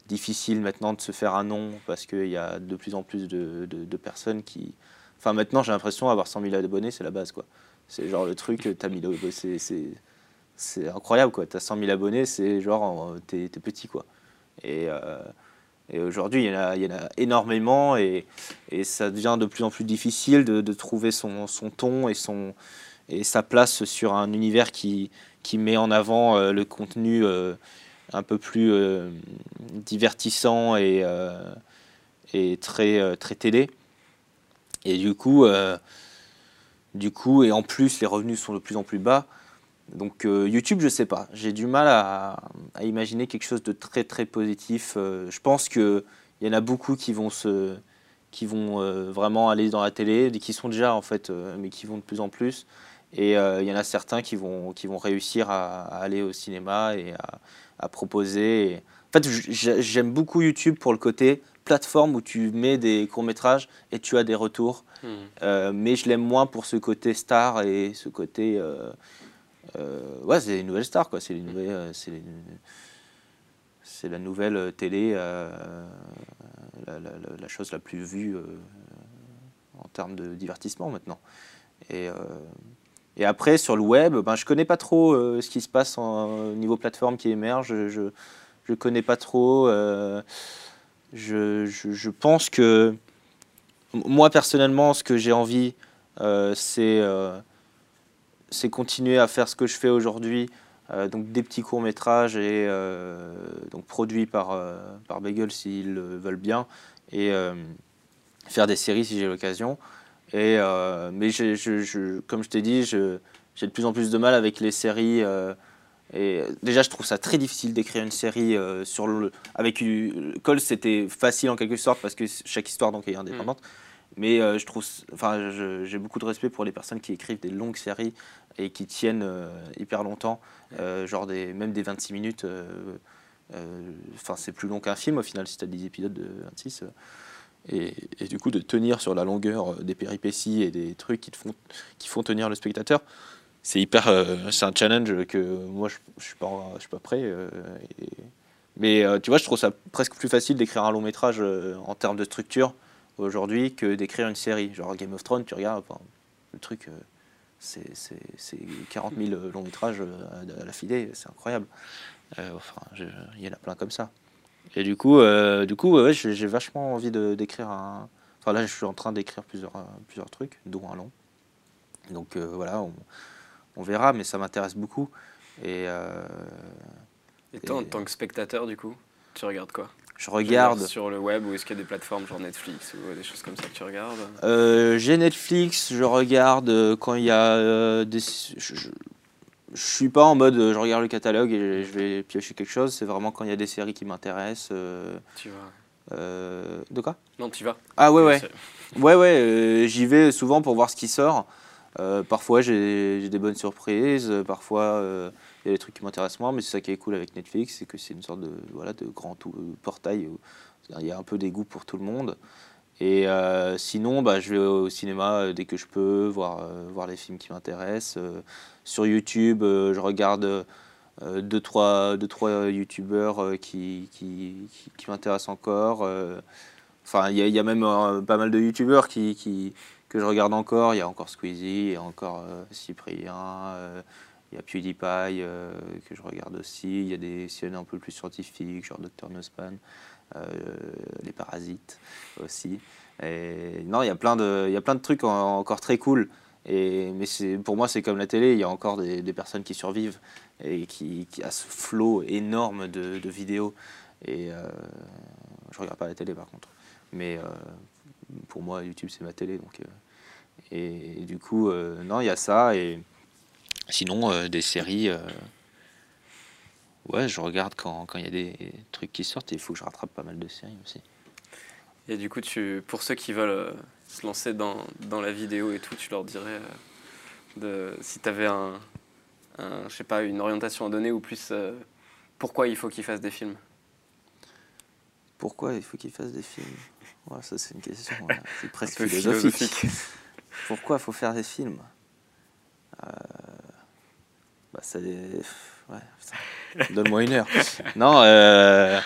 difficile maintenant de se faire un nom parce qu'il y a de plus en plus de, personnes qui. Enfin, maintenant, j'ai l'impression avoir 100 000 abonnés, c'est la base, quoi. C'est genre le truc, t'as 1000 abonnés, c'est- incroyable, quoi. T'as 100 000 abonnés, c'est genre, t'es petit, quoi. Et, et aujourd'hui, il y, en a- énormément et, ça devient de plus en plus difficile de, trouver son, ton et, son, et sa place sur un univers qui, qui met en avant euh, le contenu euh, un peu plus euh, divertissant et, et très, très télé. Et du coup, du coup, et en plus, les revenus sont de plus en plus bas. Donc euh, YouTube, je sais pas. J'ai du mal à, à imaginer quelque chose de très très positif. Euh, je pense que il y en a beaucoup qui vont se, qui vont euh, vraiment aller dans la télé, qui sont déjà en fait, mais qui vont de plus en plus. Et il y en a certains qui vont, qui vont réussir à, à aller au cinéma et à, à proposer. Et- En fait, j'aime beaucoup YouTube pour le côté plateforme où tu mets des courts métrages et tu as des retours. Euh, mais je l'aime moins pour ce côté star et ce côté. Euh, ouais, c'est les nouvelles stars, quoi. C'est les nouvelles. euh, c'est c'est la nouvelle euh, télé, la, chose la plus vue en termes de divertissement maintenant. Et, et après, sur le web, ben, je connais pas trop ce qui se passe au niveau plateforme qui émerge. Je, je connais pas trop. je, je, pense que moi personnellement, ce que j'ai envie, c'est c'est continuer à faire ce que je fais aujourd'hui, euh, donc des petits courts métrages et euh, donc produits par euh, par Bagel s'ils le veulent bien et euh, faire des séries si j'ai l'occasion. Et mais je, je- comme je t'ai dit, j'ai de plus en plus de mal avec les séries. et déjà, je trouve ça très difficile d'écrire une série sur le. Avec Cole, c'était facile en quelque sorte parce que chaque histoire donc est indépendante. Mais euh, je trouve, enfin, j'ai beaucoup de respect pour les personnes qui écrivent des longues séries et qui tiennent euh, hyper longtemps, euh, genre des, même des 26 minutes. Enfin, c'est plus long qu'un film au final si tu as 10 épisodes de 26. euh, et, du coup, de tenir sur la longueur des péripéties et des trucs qui, te font, qui font tenir le spectateur, c'est hyper. c'est un challenge que moi, je, je suis pas, je suis pas prêt. mais tu vois, je trouve ça presque plus facile d'écrire un long métrage en termes de structure aujourd'hui que d'écrire une série. Genre Game of Thrones, tu regardes, enfin, le truc, euh, c'est c'est- c'est 40 000 longs métrages euh, à, à la filée, c'est incroyable. Euh, enfin, il y en a plein comme ça. Et du coup, euh, du coup ouais, j'ai vachement envie de- d'écrire un. Enfin, là, je suis en train d'écrire plusieurs, euh, plusieurs trucs, dont un long. Donc euh, voilà, on, on verra, mais ça m'intéresse beaucoup. Et euh, Et toi, en tant que spectateur, du coup, tu regardes quoi? Je regarde. sur le web ou est-ce qu'il y a des plateformes genre Netflix ou des choses comme ça que tu regardes Euh, j'ai Netflix, je regarde euh, quand il y a euh, des. Je, je, je suis pas en mode je regarde le catalogue et je vais piocher quelque chose. C'est vraiment quand il y a des séries qui m'intéressent. euh, Tu vas de quoi? Non, tu vas. Ah ouais ouais. Ouais ouais. J'y vais souvent pour voir ce qui sort. Euh, parfois j'ai des bonnes surprises. euh, Parfois euh, il y a des trucs qui m'intéressent moins. Mais c'est ça qui est cool avec Netflix, c'est que c'est une sorte de voilà de grand tout- portail où il y a un peu des goûts pour tout le monde. Et sinon, bah, je vais au cinéma dès que je peux, voir, voir les films qui m'intéressent. Sur YouTube, je regarde deux, trois, deux, trois youtubeurs qui, qui, m'intéressent encore. Enfin, il y, y a même pas mal de youtubeurs qui- que je regarde encore. Il y a encore Squeezie, il y a encore euh, Cyprien, euh, il y a PewDiePie euh, que je regarde aussi. Il y a des chaînes un peu plus scientifiques, genre Dr. Nospan, Les Parasites aussi. Non, il y a plein de, il y a plein de trucs en- encore très cool. Mais pour moi, c'est comme la télé, il y a encore des, personnes qui survivent et qui, qui ce flot énorme de, de vidéos. Et je regarde pas la télé par contre. Mais pour moi, YouTube, c'est ma télé. Donc, euh, et, du coup, euh, non, il y a ça. Et sinon, euh, des séries. ouais, je regarde quand quand il y a des trucs qui sortent. Et il faut que je rattrape pas mal de séries aussi. Et du coup, tu, pour ceux qui veulent euh, se lancer dans, dans la vidéo et tout, tu leur dirais euh, de, si tu avais un, un, je sais pas, une orientation à donner ou plus euh, pourquoi il faut qu'ils fassent des films? Pourquoi il faut qu'il fasse des films? Ouais, Ça, c'est une question euh, c'est Un presque philosophique. philosophique. Pourquoi il faut faire des films? Euh, bah, ça, ouais. Donne-moi une heure. Non, euh,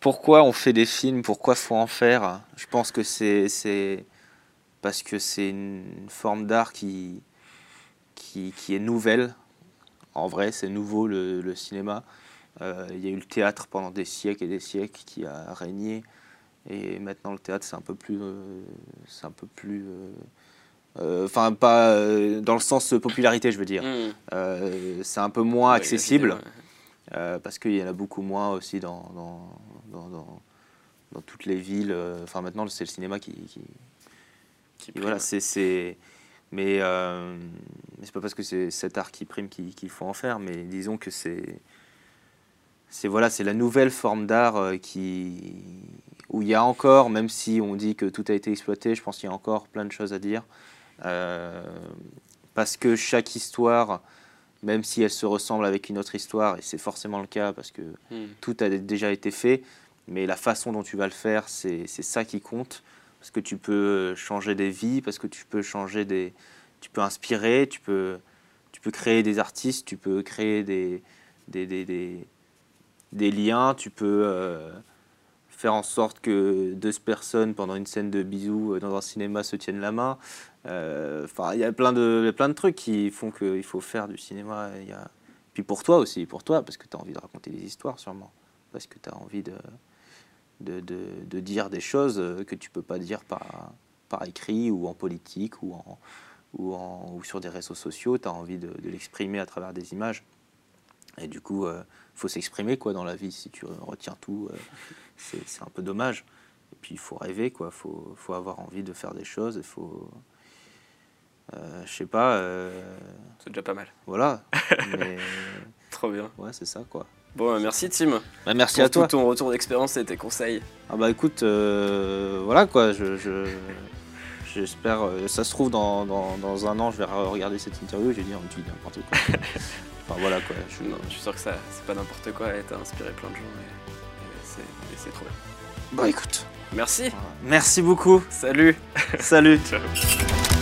pourquoi on fait des films? Pourquoi faut en faire? Je pense que c'est parce que c'est une forme d'art qui, qui, qui est nouvelle. En vrai, c'est nouveau le, le cinéma. Euh, Il y a eu le théâtre pendant des siècles et des siècles qui a régné. Et maintenant, le théâtre, c'est un peu plus. euh, c'est un peu plus. euh, euh, Enfin, pas euh, dans le sens popularité, je veux dire. Mmh. Euh, c'est un peu moins accessible ouais. euh, parce qu'il y en a beaucoup moins aussi dans, dans, dans, dans- dans toutes les villes. euh, Enfin, maintenant, c'est le cinéma qui. qui- Qui prime, voilà, c'est. Mais, euh, mais c'est pas parce que c'est cet art qui prime qu'il qu'il faut en faire, mais disons que c'est. C'est voilà, c'est la nouvelle forme d'art euh, qui où il y a encore, même si on dit que tout a été exploité, je pense qu'il y a encore plein de choses à dire. Euh, parce que chaque histoire, même si elle se ressemble avec une autre histoire, et c'est forcément le cas parce que Mmh. tout a déjà été fait, mais la façon dont tu vas le faire, c'est c'est ça qui compte. Parce que tu peux changer des vies, parce que tu peux changer des. Tu peux inspirer, tu peux, tu peux créer des artistes, tu peux créer des, des, des, des, des liens, tu peux euh, faire en sorte que deux personnes, pendant une scène de bisous euh, dans un cinéma, se tiennent la main. Euh, Enfin, il y a plein de, plein de trucs qui font qu'il faut faire du cinéma. Y. Puis pour toi aussi, pour toi, parce que tu as envie de raconter des histoires sûrement. Parce que tu as envie de, de, de, dire des choses que tu peux pas dire par, par écrit ou en politique ou, en, ou, en, ou sur des réseaux sociaux. Tu as envie de l'exprimer à travers des images. Et du coup, il faut s'exprimer quoi dans la vie. Si tu retiens tout, euh, c'est un peu dommage. Et puis il faut rêver, quoi. Faut, faut avoir envie de faire des choses. Il faut, euh, je sais pas, euh, C'est déjà pas mal. voilà. Mais Trop bien. ouais, c'est ça, quoi. Bon, bah, merci Tim Bah, merci pour à toi. tout ton retour d'expérience et tes conseils. Ah bah écoute, euh, voilà quoi, je, je- j'espère, euh, ça se trouve dans, dans, dans un an, je vais re- regarder cette interview et je vais dire, tu dis n'importe quoi. enfin voilà quoi, je, Non, je suis sûr que ça, c'est pas n'importe quoi et t'as inspiré plein de gens et, et c'est, trop bien. Bah écoute, Merci. merci beaucoup, Salut. salut Ciao.